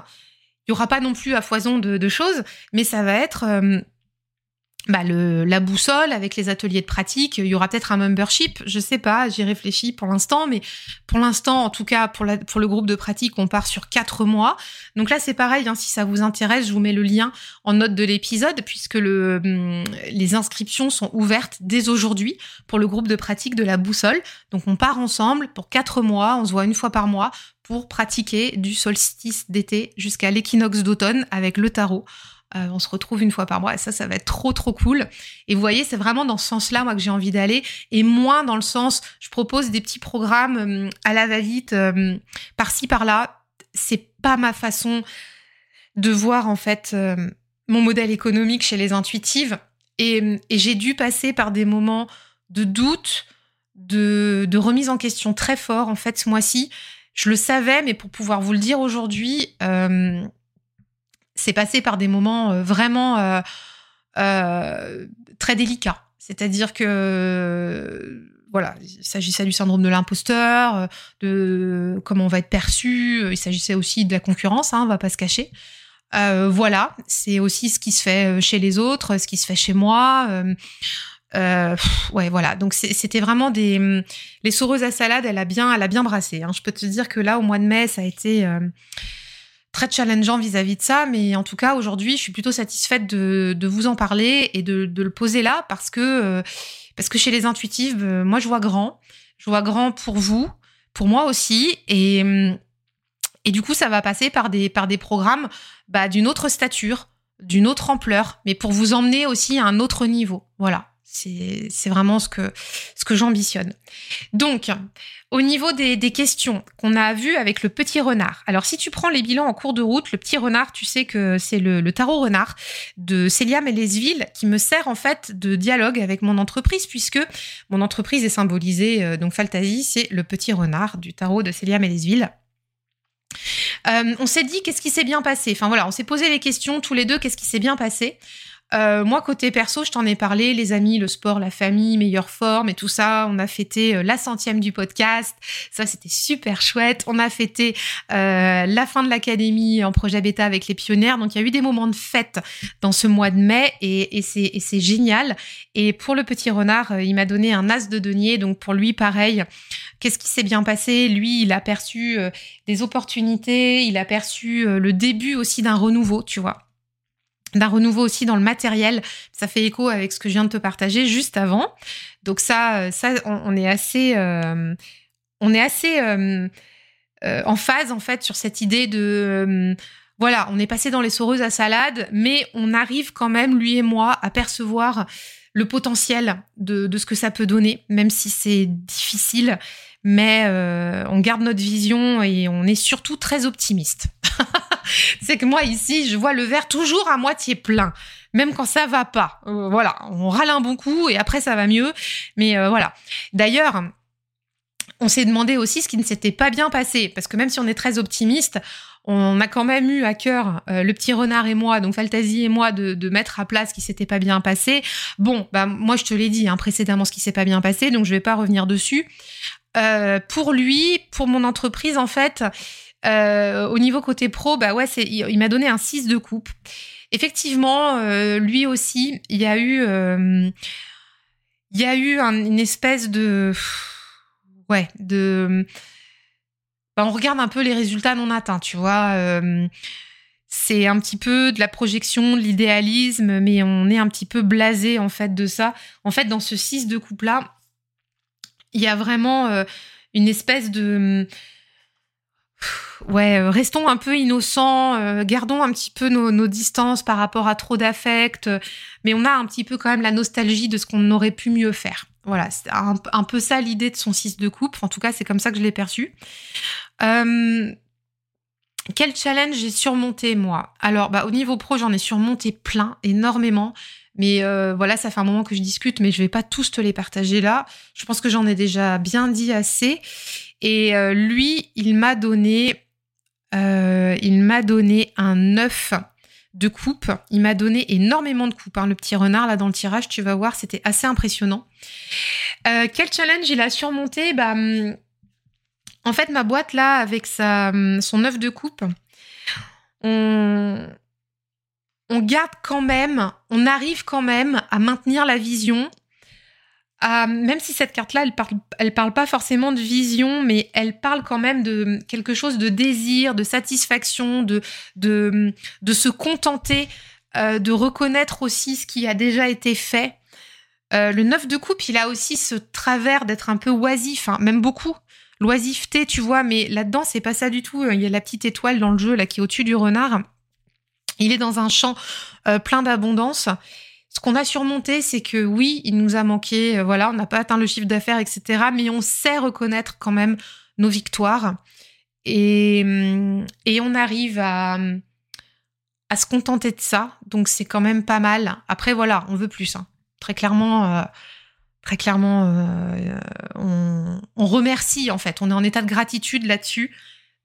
Speaker 1: Il y aura pas non plus à foison de choses, mais ça va être bah, la boussole avec les ateliers de pratique. Il y aura peut-être un membership, je sais pas, j'y réfléchis pour l'instant, mais pour l'instant, en tout cas pour, le groupe de pratique, on part sur quatre mois. Donc là, c'est pareil, hein, si ça vous intéresse, je vous mets le lien en note de l'épisode, puisque hum, les inscriptions sont ouvertes dès aujourd'hui pour le groupe de pratique de la boussole. Donc on part ensemble pour quatre mois, on se voit une fois par mois pour pratiquer du solstice d'été jusqu'à l'équinoxe d'automne avec le tarot. Euh, on se retrouve une fois par mois et ça, ça va être trop trop cool. Et vous voyez, c'est vraiment dans ce sens-là moi que j'ai envie d'aller et moins dans le sens, je propose des petits programmes euh, à la va-vite euh, par-ci par-là. C'est pas ma façon de voir en fait mon modèle économique chez les intuitives et, j'ai dû passer par des moments de doute, de, de remise en question très fort en fait ce mois-ci. Je le savais, mais pour pouvoir vous le dire aujourd'hui, c'est passé par des moments euh, vraiment euh, euh, très délicats. C'est-à-dire que voilà, il s'agissait du syndrome de l'imposteur, de comment on va être perçu. Il s'agissait aussi de la concurrence, hein, on va pas se cacher. Voilà, c'est aussi ce qui se fait chez les autres, ce qui se fait chez moi. Ouais, voilà. Donc c'était vraiment des les soreuses à salade. Elle a bien, elle a bien brassé. Hein. Je peux te dire que là, au mois de mai, ça a été très challengeant vis-à-vis de ça, mais en tout cas aujourd'hui, je suis plutôt satisfaite de, vous en parler et de, le poser là parce que euh, chez les intuitives, euh, moi je vois grand, je vois grand pour vous, pour moi aussi, et et du coup ça va passer par des par programmes bah, d'une autre stature, d'une autre ampleur, mais pour vous emmener aussi à un autre niveau. Voilà. C'est vraiment ce que, j'ambitionne. Donc, au niveau des, questions qu'on a vues avec le petit renard. Alors, si tu prends les bilans en cours de route, le petit renard, tu sais que c'est le, tarot renard de Célia Mélesville qui me sert en fait de dialogue avec mon entreprise puisque mon entreprise est symbolisée, euh, donc Fantasy, c'est le petit renard du tarot de Célia Mélesville. Euh, on s'est dit qu'est-ce qui s'est bien passé? Enfin voilà, on s'est posé les questions tous les deux, qu'est-ce qui s'est bien passé? Euh, moi, côté perso, je t'en ai parlé, les amis, le sport, la famille, meilleure forme et tout ça. On a fêté euh, la centième du podcast. Ça, c'était super chouette. On a fêté euh, la fin de l'académie en projet bêta avec les pionnières. Donc, il y a eu des moments de fête dans ce mois de mai et, et c'est génial. Et pour le petit renard, il m'a donné un as de denier. Donc, pour lui, pareil. Qu'est-ce qui s'est bien passé? Lui, il a perçu des opportunités. Il a perçu le début aussi d'un renouveau, tu vois d'un renouveau aussi dans le matériel. Ça fait écho avec ce que je viens de te partager juste avant. Donc ça, euh, ça, on, est assez, euh, on est assez euh, en phase en fait sur cette idée de, voilà, on est passé dans les soreuses à salade, mais on arrive quand même lui et moi à percevoir le potentiel de, de ce que ça peut donner, même si c'est difficile. Mais on garde notre vision et on est surtout très optimiste. c'est que moi ici, je vois le verre toujours à moitié plein, même quand ça va pas. Euh, voilà, on râle un bon coup et après ça va mieux. Mais euh, voilà. D'ailleurs, on s'est demandé aussi ce qui ne s'était pas bien passé, parce que même si on est très optimiste, on a quand même eu à cœur, euh, le petit renard et moi, donc Faltazi et moi, de, mettre à place ce qui s'était pas bien passé. Bon, bah moi je te l'ai dit hein, précédemment ce qui s'est pas bien passé, donc je vais pas revenir dessus. Pour lui, pour mon entreprise, en fait, euh, au niveau côté pro, bah ouais, il, m'a donné un 6 de coupe. Effectivement, euh, lui aussi, il y a eu, euh, il y a eu une espèce de, ouais, de, bah, on regarde un peu les résultats non atteints, tu vois. c'est un petit peu de la projection, de l'idéalisme, mais on est un petit peu blasé en fait de ça. En fait, dans ce 6 de coupe là, il y a vraiment une espèce de ouais, euh, restons un peu innocents, euh, gardons un petit peu nos, distances par rapport à trop d'affect, euh, mais on a un petit peu quand même la nostalgie de ce qu'on aurait pu mieux faire. Voilà, c'est un, peu ça l'idée de son 6 de coupe. En tout cas, c'est comme ça que je l'ai perçu. quel challenge j'ai surmonté moi? Alors, bah, au niveau pro, j'en ai surmonté plein, énormément. Mais voilà, ça fait un moment que je discute, mais je vais pas tous te les partager là. Je pense que j'en ai déjà bien dit assez. Et lui, il m'a donné euh, il m'a donné un 9 de coupe. Il m'a donné énormément de coupe. Hein. Le petit renard, là, dans le tirage, tu vas voir, c'était assez impressionnant. Euh, quel challenge il a surmonté? Bah, hum, En fait, ma boîte, là, avec sa, hum, son œuf de coupe, on, on garde quand même, on arrive quand même à maintenir la vision même si cette carte-là, elle parle, parle pas forcément de vision, mais elle parle quand même de quelque chose de désir, de satisfaction, de, de, se contenter, euh, de reconnaître aussi ce qui a déjà été fait. Euh, le neuf de coupe, il a aussi ce travers d'être un peu oisif, hein, même beaucoup. L'oisiveté, tu vois, mais là-dedans, c'est pas ça du tout. Il y a la petite étoile dans le jeu, là, qui est au-dessus du renard. Il est dans un champ euh, plein d'abondance. Ce qu'on a surmonté, c'est que oui, il nous a manqué, euh, voilà, on n'a pas atteint le chiffre d'affaires, etc. Mais on sait reconnaître quand même nos victoires et, et on arrive à, se contenter de ça. Donc c'est quand même pas mal. Après voilà, on veut plus. Hein. Très clairement, euh, très clairement, on, on, remercie en fait. On est en état de gratitude là-dessus.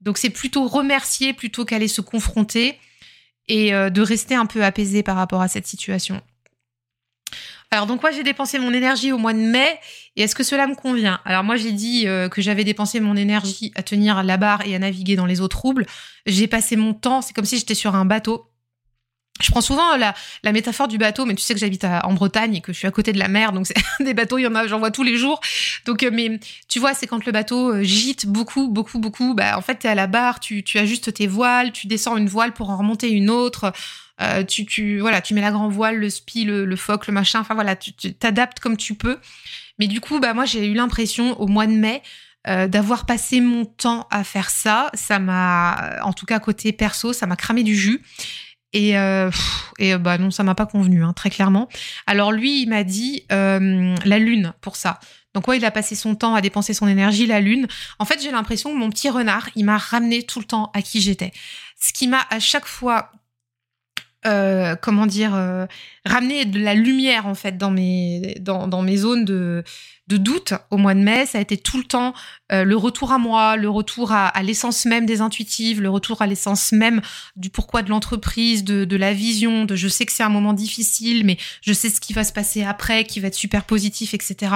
Speaker 1: Donc c'est plutôt remercier plutôt qu'aller se confronter et de rester un peu apaisé par rapport à cette situation. Alors donc moi j'ai dépensé mon énergie au mois de mai et est-ce que cela me convient? Alors moi j'ai dit euh, que j'avais dépensé mon énergie à tenir la barre et à naviguer dans les eaux troubles. J'ai passé mon temps, c'est comme si j'étais sur un bateau. Je prends souvent la, la, métaphore du bateau, mais tu sais que j'habite en Bretagne et que je suis à côté de la mer, donc des bateaux, il y en a, j'en vois tous les jours. Donc, euh, mais tu vois, c'est quand le bateau euh, gîte beaucoup, beaucoup, beaucoup. Bah, en fait, t'es à la barre, tu, tu ajustes tes voiles, tu descends une voile pour en remonter une autre. Euh, tu, tu, voilà, tu mets la grand voile, le spi, le, foc, le machin. Enfin voilà, tu t'adaptes comme tu peux. Mais du coup, bah moi, j'ai eu l'impression au mois de mai euh, d'avoir passé mon temps à faire ça. Ça m'a, en tout cas côté perso, ça m'a cramé du jus. Et, euh, et bah non, ça m'a pas convenu, hein, très clairement. Alors lui, il m'a dit euh, la lune pour ça. Donc ouais, il a passé son temps à dépenser son énergie, la lune. En fait, j'ai l'impression que mon petit renard, il m'a ramené tout le temps à qui j'étais. Ce qui m'a à chaque fois euh, comment dire, euh, ramener de la lumière en fait dans mes dans, dans mes zones de, de doute au mois de mai. Ça a été tout le temps euh, le retour à moi, le retour à, à l'essence même des intuitives, le retour à l'essence même du pourquoi de l'entreprise, de, de la vision, de je sais que c'est un moment difficile, mais je sais ce qui va se passer après, qui va être super positif, etc.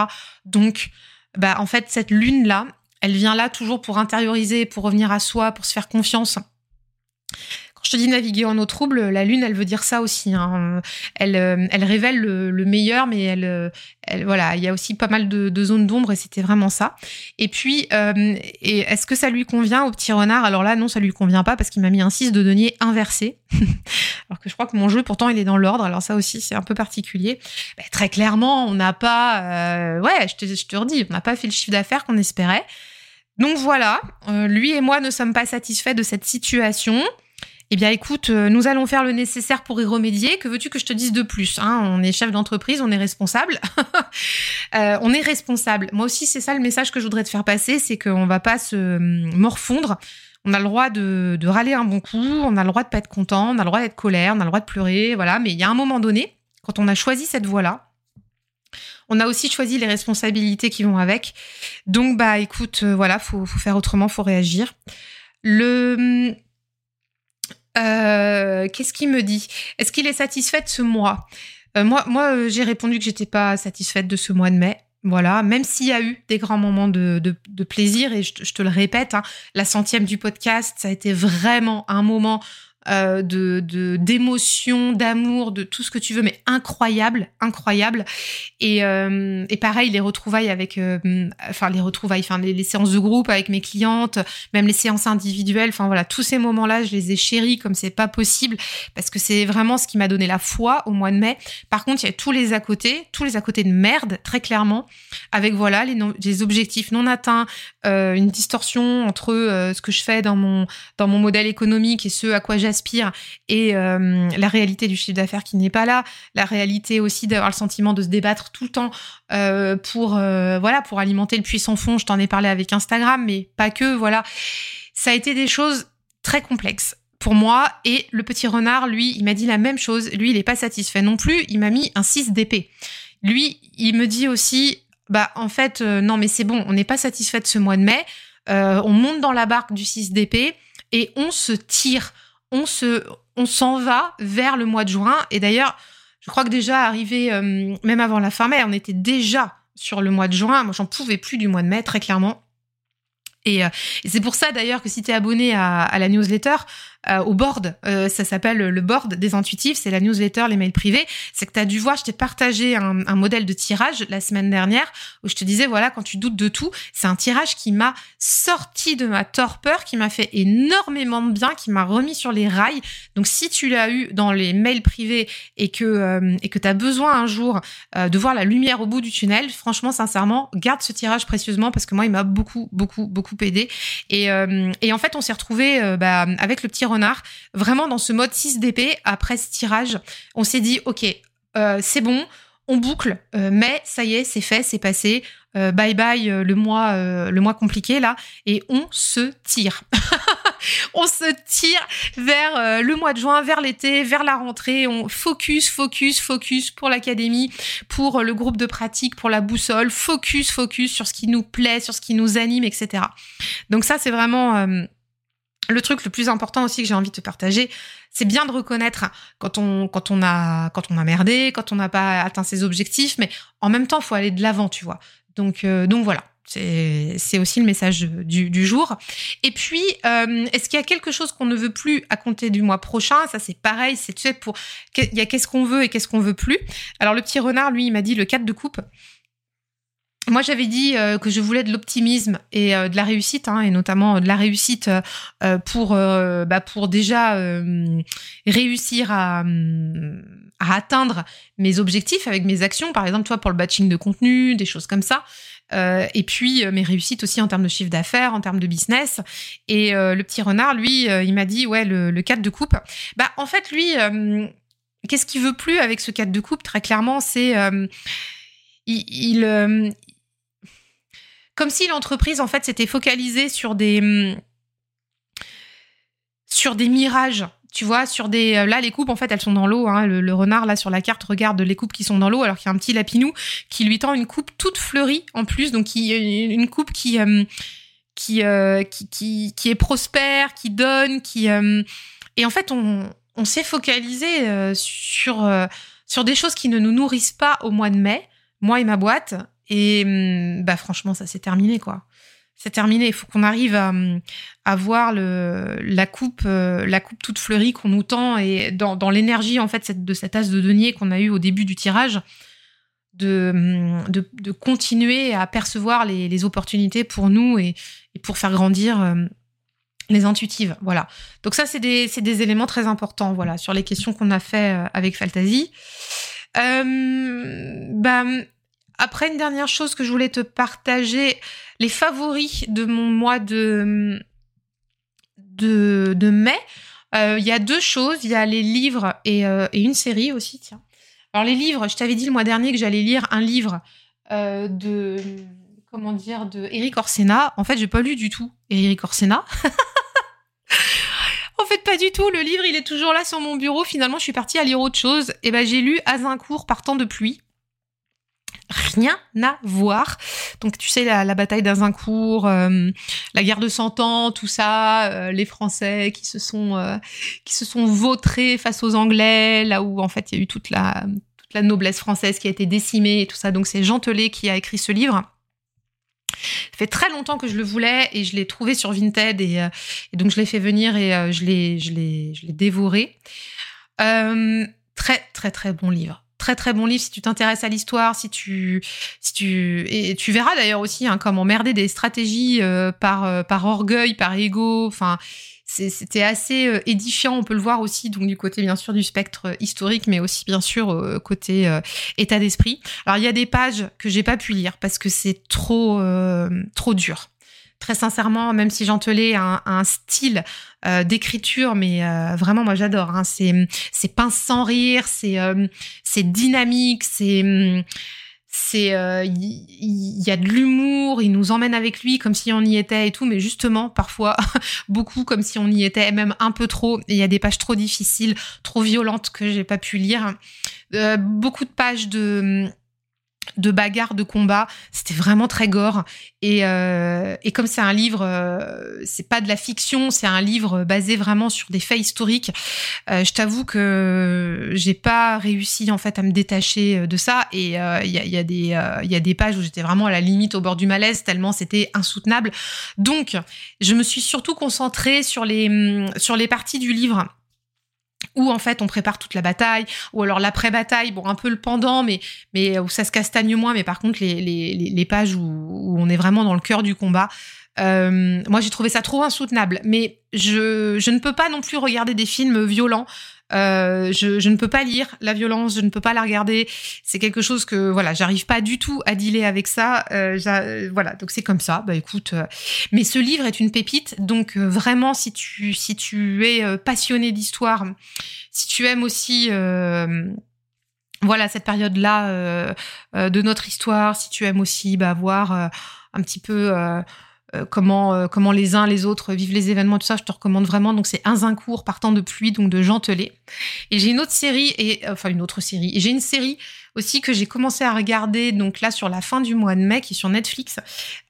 Speaker 1: Donc, bah en fait cette lune là, elle vient là toujours pour intérioriser, pour revenir à soi, pour se faire confiance je te dis naviguer en eau trouble, la lune, elle veut dire ça aussi. Hein. Elle, euh, elle révèle le, meilleur, mais euh, elle, voilà, il y a aussi pas mal de, zones d'ombre et c'était vraiment ça. Et puis, euh, est-ce que ça lui convient au petit renard? Alors là, non, ça lui convient pas parce qu'il m'a mis un 6 de denier inversé. alors que je crois que mon jeu, pourtant, il est dans l'ordre. Alors ça aussi, c'est un peu particulier. Ben, très clairement, on n'a pas, ouais, je te, je te redis, on n'a pas fait le chiffre d'affaires qu'on espérait. Donc voilà, lui et moi ne sommes pas satisfaits de cette situation. Eh bien, écoute, euh, nous allons faire le nécessaire pour y remédier. Que veux-tu que je te dise de plus hein? On est chef d'entreprise, on est responsable. euh, on est responsable. Moi aussi, c'est ça le message que je voudrais te faire passer, c'est qu'on va pas se hum, morfondre. On a le droit de, râler un bon coup, on a le droit de pas être content, on a le droit d'être colère, on a le droit de pleurer, voilà. Mais il y a un moment donné, quand on a choisi cette voie-là, on a aussi choisi les responsabilités qui vont avec. Donc, bah, écoute, euh, voilà, faut, faut faire autrement, faut réagir. Le hum, euh, qu'est-ce qu'il me dit? Est-ce qu'il est satisfait de ce mois? Euh, Moi, moi euh, j'ai répondu que j'étais pas satisfaite de ce mois de mai. Voilà, même s'il y a eu des grands moments de, de, plaisir, et je, te le répète, hein, la centième du podcast, ça a été vraiment un moment euh, de d'émotion, d'amour, de tout ce que tu veux, mais incroyable, incroyable. Et, euh, et pareil, les retrouvailles avec, euh, enfin les retrouvailles, enfin les, séances de groupe avec mes clientes, même les séances individuelles, enfin voilà, tous ces moments-là, je les ai chéris comme c'est pas possible parce que c'est vraiment ce qui m'a donné la foi au mois de mai. Par contre, il y a tous les à côté, tous les à côté de merde, très clairement, avec voilà les, les objectifs non atteints, une distorsion entre ce que je fais dans mon dans mon modèle économique et ce à quoi et euh, la réalité du chiffre d'affaires qui n'est pas là, la réalité aussi d'avoir le sentiment de se débattre tout le temps pour voilà pour alimenter le puissant fond. Je t'en ai parlé avec Instagram, mais pas que. Voilà, ça a été des choses très complexes pour moi. Et le petit renard, lui, il m'a dit la même chose. Lui, il n'est pas satisfait non plus. Il m'a mis un 6 d'épée. Lui, il me dit aussi, bah en fait euh, non mais c'est bon, on n'est pas satisfait de ce mois de mai. Euh, on monte dans la barque du 6 d'épée et on se tire, on se, on s'en va vers le mois de juin. Et d'ailleurs, je crois que déjà arrivé euh, même avant la fin mai, on était déjà sur le mois de juin. Moi, j'en pouvais plus du mois de mai, très clairement. Et, c'est pour ça d'ailleurs que si tu es abonné à, la newsletter, euh, au board. Euh, ça s'appelle le board des intuitifs, c'est la newsletter, les mails privés. C'est que tu as dû voir, je t'ai partagé un, modèle de tirage la semaine dernière où je te disais, voilà, quand tu doutes de tout, c'est un tirage qui m'a sorti de ma torpeur, qui m'a fait énormément de bien, qui m'a remis sur les rails. Donc si tu l'as eu dans les mails privés et que euh, tu as besoin un jour de voir la lumière au bout du tunnel, franchement, sincèrement, garde ce tirage précieusement parce que moi, il m'a beaucoup, beaucoup, beaucoup aidé. Et, et en fait, on s'est retrouvé bah, avec le petit renard, vraiment dans ce mode 6 d'épée, après ce tirage, on s'est dit, ok, euh, c'est bon, on boucle, euh, mais ça y est, c'est fait, c'est passé. Euh, bye bye le mois, le mois compliqué là, et on se tire. on se tire vers le mois de juin, vers l'été, vers la rentrée. On focus, focus, focus pour l'académie, pour le groupe de pratique, pour la boussole. Focus, focus sur ce qui nous plaît, sur ce qui nous anime, etc. Donc ça, c'est vraiment le truc le plus important aussi que j'ai envie de te partager, c'est bien de reconnaître quand on quand on a quand on a merdé, quand on n'a pas atteint ses objectifs, mais en même temps, faut aller de l'avant, tu vois. Donc euh, donc voilà. c'est aussi le message du, jour. Et puis, euh, est-ce qu'il y a quelque chose qu'on ne veut plus à compter du mois prochain? Ça, c'est pareil. C'est tu sais pour il y a qu'est-ce qu'on veut et qu'est-ce qu'on veut plus? Alors le petit renard, lui, il m'a dit le 4 de coupe. Moi, j'avais dit euh, que je voulais de l'optimisme et euh, de la réussite, hein, et notamment de la réussite pour, bah, pour déjà réussir à, à atteindre mes objectifs avec mes actions, par exemple, toi, pour le batching de contenu, des choses comme ça. Euh, et puis euh, mes réussites aussi en termes de chiffre d'affaires, en termes de business. Et euh, le petit renard, lui, il m'a dit ouais le, le 4 de coupe. Bah en fait lui, qu'est-ce qu'il veut plus avec ce 4 de coupe Très clairement, c'est il, comme si l'entreprise en fait s'était focalisée sur des sur des mirages tu vois, sur des. Euh, là, les coupes, en fait, elles sont dans l'eau. Hein. Le, renard, là, sur la carte, regarde les coupes qui sont dans l'eau, alors qu'il y a un petit lapinou qui lui tend une coupe toute fleurie, en plus. Donc, une coupe qui, euh, euh, qui, qui, qui, est prospère, qui donne, qui. Et en fait, on, s'est focalisé sur, sur des choses qui ne nous nourrissent pas au mois de mai, moi et ma boîte. Et hum, bah, franchement, ça s'est terminé, quoi c'est terminé. Il faut qu'on arrive à, voir la coupe, euh, la coupe toute fleurie qu'on nous tend et dans, l'énergie en fait de cette as de denier qu'on a eu au début du tirage, de, de, continuer à percevoir les, opportunités pour nous et, pour faire grandir euh, les intuitives. Voilà. Donc ça, c'est des, éléments très importants. Voilà, sur les questions qu'on a fait euh, avec Fantasy. bah, après, une dernière chose que je voulais te partager, les favoris de mon mois de, mai. Euh, il y a deux choses. Il y a les livres euh, et, une série aussi, tiens. Alors les livres, je t'avais dit le mois dernier que j'allais lire un livre euh, de comment de Eric Orsena. En fait, j'ai pas lu du tout Eric Orsena. en fait, pas du tout. Le livre, il est toujours là sur mon bureau. Finalement, je suis partie à lire autre chose. Et ben, j'ai lu Azincourt partant de pluie rien à voir. Donc tu sais la, bataille d'Azincourt, euh, la guerre de Cent Ans, tout ça, euh, les Français qui se sont euh, qui se sont vautrés face aux Anglais, là où en fait il y a eu toute la toute la noblesse française qui a été décimée et tout ça. Donc c'est Jean qui a écrit ce livre. Ça fait très longtemps que je le voulais et je l'ai trouvé sur Vinted et, et, donc je l'ai fait venir et je l'ai je l'ai je l'ai dévoré. très très très bon livre très très bon livre. Si tu t'intéresses à l'histoire, si tu si tu et tu verras d'ailleurs aussi hein, comment merder des stratégies euh, par euh, par orgueil, par ego, enfin c'était assez euh, édifiant, on peut le voir aussi donc du côté bien sûr du spectre historique mais aussi bien sûr côté état d'esprit. Alors il y a des pages que j'ai pas pu lire parce que c'est trop trop dur très sincèrement, même si Gentelet a un, un style euh, d'écriture, mais euh, vraiment moi j'adore. Hein. C'est c'est pince sans rire, c'est euh, c'est dynamique, c'est c'est il y, a de l'humour, il nous emmène avec lui comme si on y était et tout, mais justement parfois beaucoup comme si on y était, même un peu trop. Il y a des pages trop difficiles, trop violentes que j'ai pas pu lire. beaucoup de pages de de bagarres, de combats. C'était vraiment très gore. Et, euh, comme c'est un livre, euh, c'est pas de la fiction, c'est un livre basé vraiment sur des faits historiques. Euh, je t'avoue que j'ai pas réussi en fait à me détacher de ça. Et il y a, des pages où j'étais vraiment à la limite au bord du malaise tellement c'était insoutenable. Donc je me suis surtout concentrée sur les sur les parties du livre où en fait on prépare toute la bataille, ou alors l'après-bataille, bon un peu le pendant, mais mais où ça se castagne moins, mais par contre les, les, les pages où, où, on est vraiment dans le cœur du combat. Euh, moi j'ai trouvé ça trop insoutenable, mais je, je ne peux pas non plus regarder des films violents euh, je, je, ne peux pas lire la violence, je ne peux pas la regarder. C'est quelque chose que voilà, j'arrive pas du tout à dealer avec ça. Euh, voilà, donc c'est comme ça. Bah écoute, euh, mais ce livre est une pépite. Donc euh, vraiment, si tu si tu es passionné d'histoire, si tu aimes aussi voilà cette période là de notre histoire, si tu aimes aussi bah, voir un petit peu euh, comment euh, comment les uns les autres vivent les événements tout ça je te recommande vraiment donc c'est un Zincourt partant de pluie donc de Gentelet et j'ai une autre série et enfin une autre série j'ai une série aussi que j'ai commencé à regarder donc là sur la fin du mois de mai qui est sur Netflix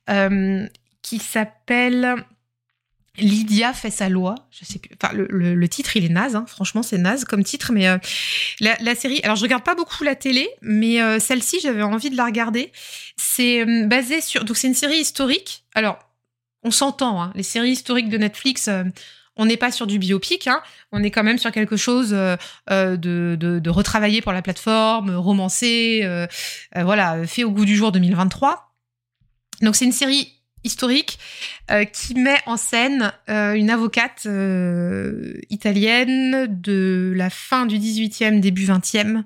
Speaker 1: euh, qui s'appelle Lydia fait sa loi. Je sais plus. Enfin, le, titre, il est naze. Hein. Franchement, c'est naze comme titre. Mais euh, la, série. Alors, je regarde pas beaucoup la télé, mais euh, celle-ci, j'avais envie de la regarder. C'est euh, basé sur. Donc, c'est une série historique. Alors, on s'entend. Hein. Les séries historiques de Netflix. on n'est pas sur du biopic, hein. on est quand même sur quelque chose de, de, de, retravaillé pour la plateforme, romancé, voilà, fait au goût du jour 2023. Donc c'est une série historique euh, qui met en scène euh, une avocate euh, italienne de la fin du 18e, début 20e,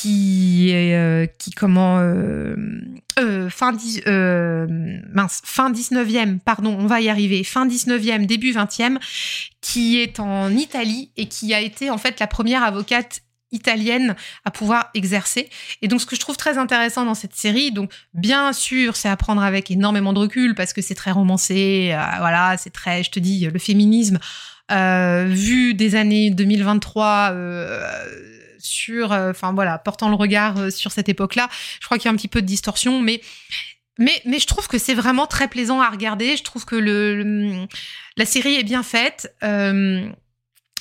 Speaker 1: qui est qui comment fin mince fin 19e pardon on va y arriver fin 19e début 20e qui est en Italie et qui a été en fait la première avocate italienne à pouvoir exercer. Et donc, ce que je trouve très intéressant dans cette série, donc bien sûr, c'est à prendre avec énormément de recul parce que c'est très romancé, euh, voilà, c'est très, je te dis, le féminisme euh, vu des années 2023. Euh, sur, enfin voilà, portant le regard sur cette époque-là, je crois qu'il y a un petit peu de distorsion, mais mais, mais je trouve que c'est vraiment très plaisant à regarder. Je trouve que le, la série est bien faite. Euh,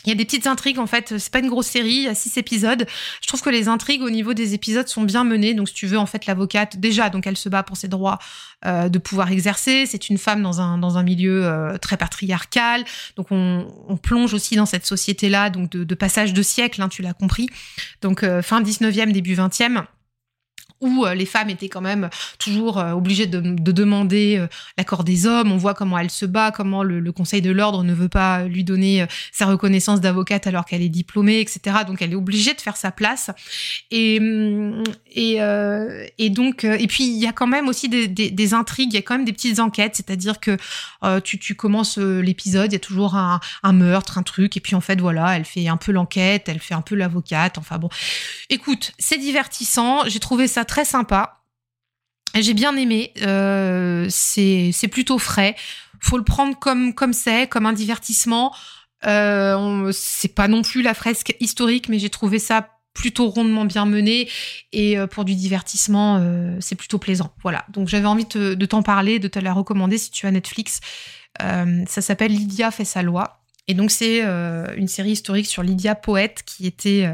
Speaker 1: il y a des petites intrigues en fait, c'est pas une grosse série, il y a six épisodes. Je trouve que les intrigues au niveau des épisodes sont bien menées. Donc si tu veux en fait l'avocate déjà, donc elle se bat pour ses droits euh, de pouvoir exercer. C'est une femme dans un dans un milieu euh, très patriarcal. Donc on, on, plonge aussi dans cette société là, donc de, de passage de siècle, hein, tu l'as compris. Donc euh, fin 19e, début 20e où euh, les femmes étaient quand même toujours euh, obligées de, demander euh, l'accord des hommes. On voit comment elle se bat, comment le, Conseil de l'ordre ne veut pas lui donner sa reconnaissance d'avocate alors qu'elle est diplômée, etc. Donc elle est obligée de faire sa place. Et mm, et, et donc et puis il y a quand même aussi des, intrigues, il y a quand même des petites enquêtes, c'est-à-dire que tu, tu commences l'épisode, il y a toujours un, un meurtre, un truc, et puis en fait voilà, elle fait un peu l'enquête, elle fait un peu l'avocate. Enfin bon, écoute, c'est divertissant. J'ai trouvé ça très sympa. J'ai bien aimé. Euh, c'est plutôt frais. Faut le prendre comme c'est, comme un divertissement. Euh, c'est pas non plus la fresque historique, mais j'ai trouvé ça plutôt rondement bien mené et euh, pour du divertissement, c'est plutôt plaisant. Voilà. Donc j'avais envie de t'en parler, de te la recommander si tu as Netflix. ça s'appelle Lydia fait sa loi. Et donc c'est une série historique sur Lydia Poète qui était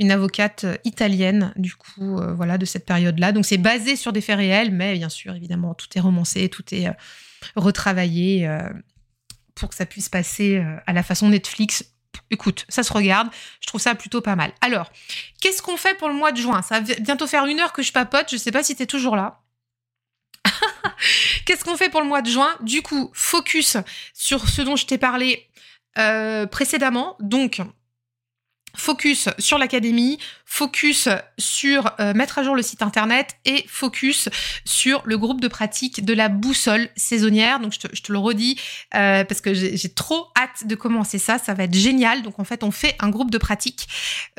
Speaker 1: une avocate euh, italienne, du coup, euh, voilà, de cette période-là. Donc c'est basé sur des faits réels, mais bien sûr, évidemment, tout est romancé, tout est euh, retravaillé pour que ça puisse passer à la façon Netflix. Écoute, ça se regarde, je trouve ça plutôt pas mal. Alors, qu'est-ce qu'on fait pour le mois de juin? Ça va bientôt faire une heure que je papote, je sais pas si tu es toujours là. Qu'est-ce qu'on fait pour le mois de juin? Du coup, focus sur ce dont je t'ai parlé précédemment. Donc, focus sur l'académie, focus sur euh, mettre à jour le site internet et focus sur le groupe de pratique de la boussole saisonnière. Donc je te, le redis euh, parce que j'ai trop hâte de commencer ça, ça va être génial. Donc en fait on fait un groupe de pratique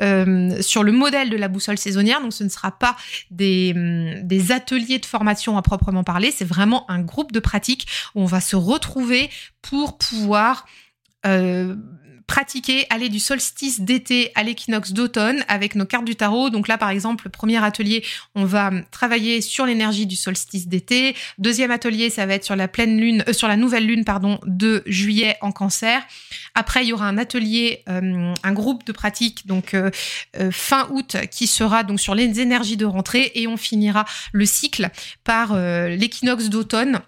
Speaker 1: euh, sur le modèle de la boussole saisonnière. Donc ce ne sera pas hum, des ateliers de formation à proprement parler, c'est vraiment un groupe de pratique où on va se retrouver pour pouvoir pratiquer, aller du solstice d'été à l'équinoxe d'automne avec nos cartes du tarot. Donc là, par exemple, le premier atelier, on va travailler sur l'énergie du solstice d'été. Deuxième atelier, ça va être sur la pleine lune, euh, sur la nouvelle lune, pardon, de juillet en cancer. Après, il y aura un atelier, euh, un groupe de pratique, donc euh, fin août, qui sera donc sur les énergies de rentrée et on finira le cycle par l'équinoxe d'automne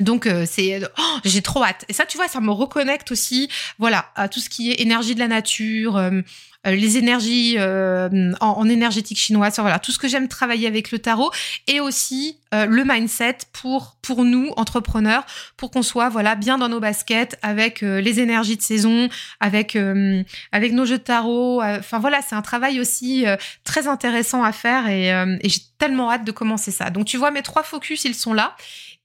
Speaker 1: donc euh, c'est oh, j'ai trop hâte. Et ça tu vois, ça me reconnecte aussi voilà à tout ce qui est énergie de la nature, euh, euh, les énergies en, énergétique chinoise, voilà, tout ce que j'aime travailler avec le tarot et aussi le mindset pour pour nous entrepreneurs pour qu'on soit voilà bien dans nos baskets avec les énergies de saison, avec avec nos jeux de tarot. Enfin voilà, c'est un travail aussi très intéressant à faire et, et j'ai tellement hâte de commencer ça. Donc tu vois mes trois focus, ils sont là.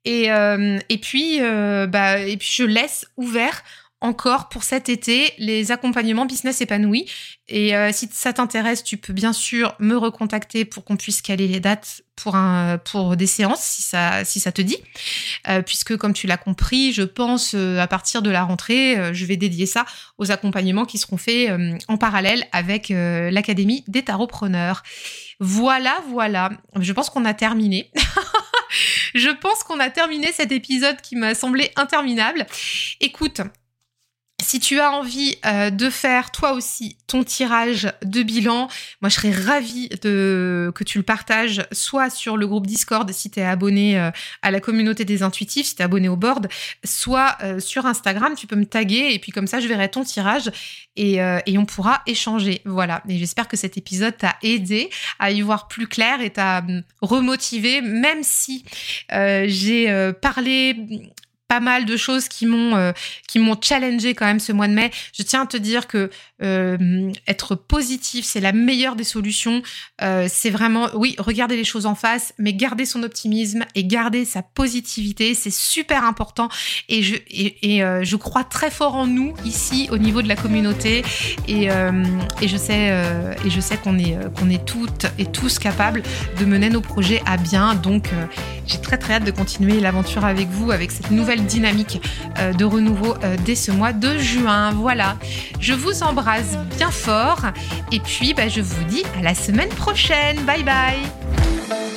Speaker 1: Et, euh, euh, bah, et puis, je laisse ouvert encore pour cet été les accompagnements business épanouis. Et euh, si ça t'intéresse, tu peux bien sûr me recontacter pour qu'on puisse caler les dates pour des séances si ça si ça te dit. puisque comme tu l'as compris, je pense à partir de la rentrée, je vais dédier ça aux accompagnements qui seront faits en parallèle avec l'académie des tarotpreneurs. Voilà, voilà. Je pense qu'on a terminé. je pense qu'on a terminé cet épisode qui m'a semblé interminable. Écoute, si tu as envie euh, de faire toi aussi ton tirage de bilan, moi je serais ravie que tu le partages soit sur le groupe Discord si tu es abonné euh, à la communauté des intuitifs, si tu es abonné au board, soit euh, sur Instagram, tu peux me taguer et puis comme ça je verrai ton tirage et, et on pourra échanger. Voilà, et j'espère que cet épisode t'a aidé à y voir plus clair et t'a hum, remotivé, même si j'ai parlé pas mal de choses qui m'ont euh, qui m'ont challengé quand même ce mois de mai. Je tiens à te dire que euh, être positif, c'est la meilleure des solutions. Euh, c'est vraiment, oui, regarder les choses en face, mais garder son optimisme et garder sa positivité, c'est super important. Et je et, et je crois très fort en nous ici au niveau de la communauté. Et, et je sais et sais qu'on est qu'on est toutes et tous capables de mener nos projets à bien. Donc j'ai très très hâte de continuer l'aventure avec vous avec cette nouvelle dynamique euh, de renouveau euh, dès ce mois de juin. Voilà, je vous embrasse bien fort. Et puis, bah, je vous dis à la semaine prochaine. Bye bye.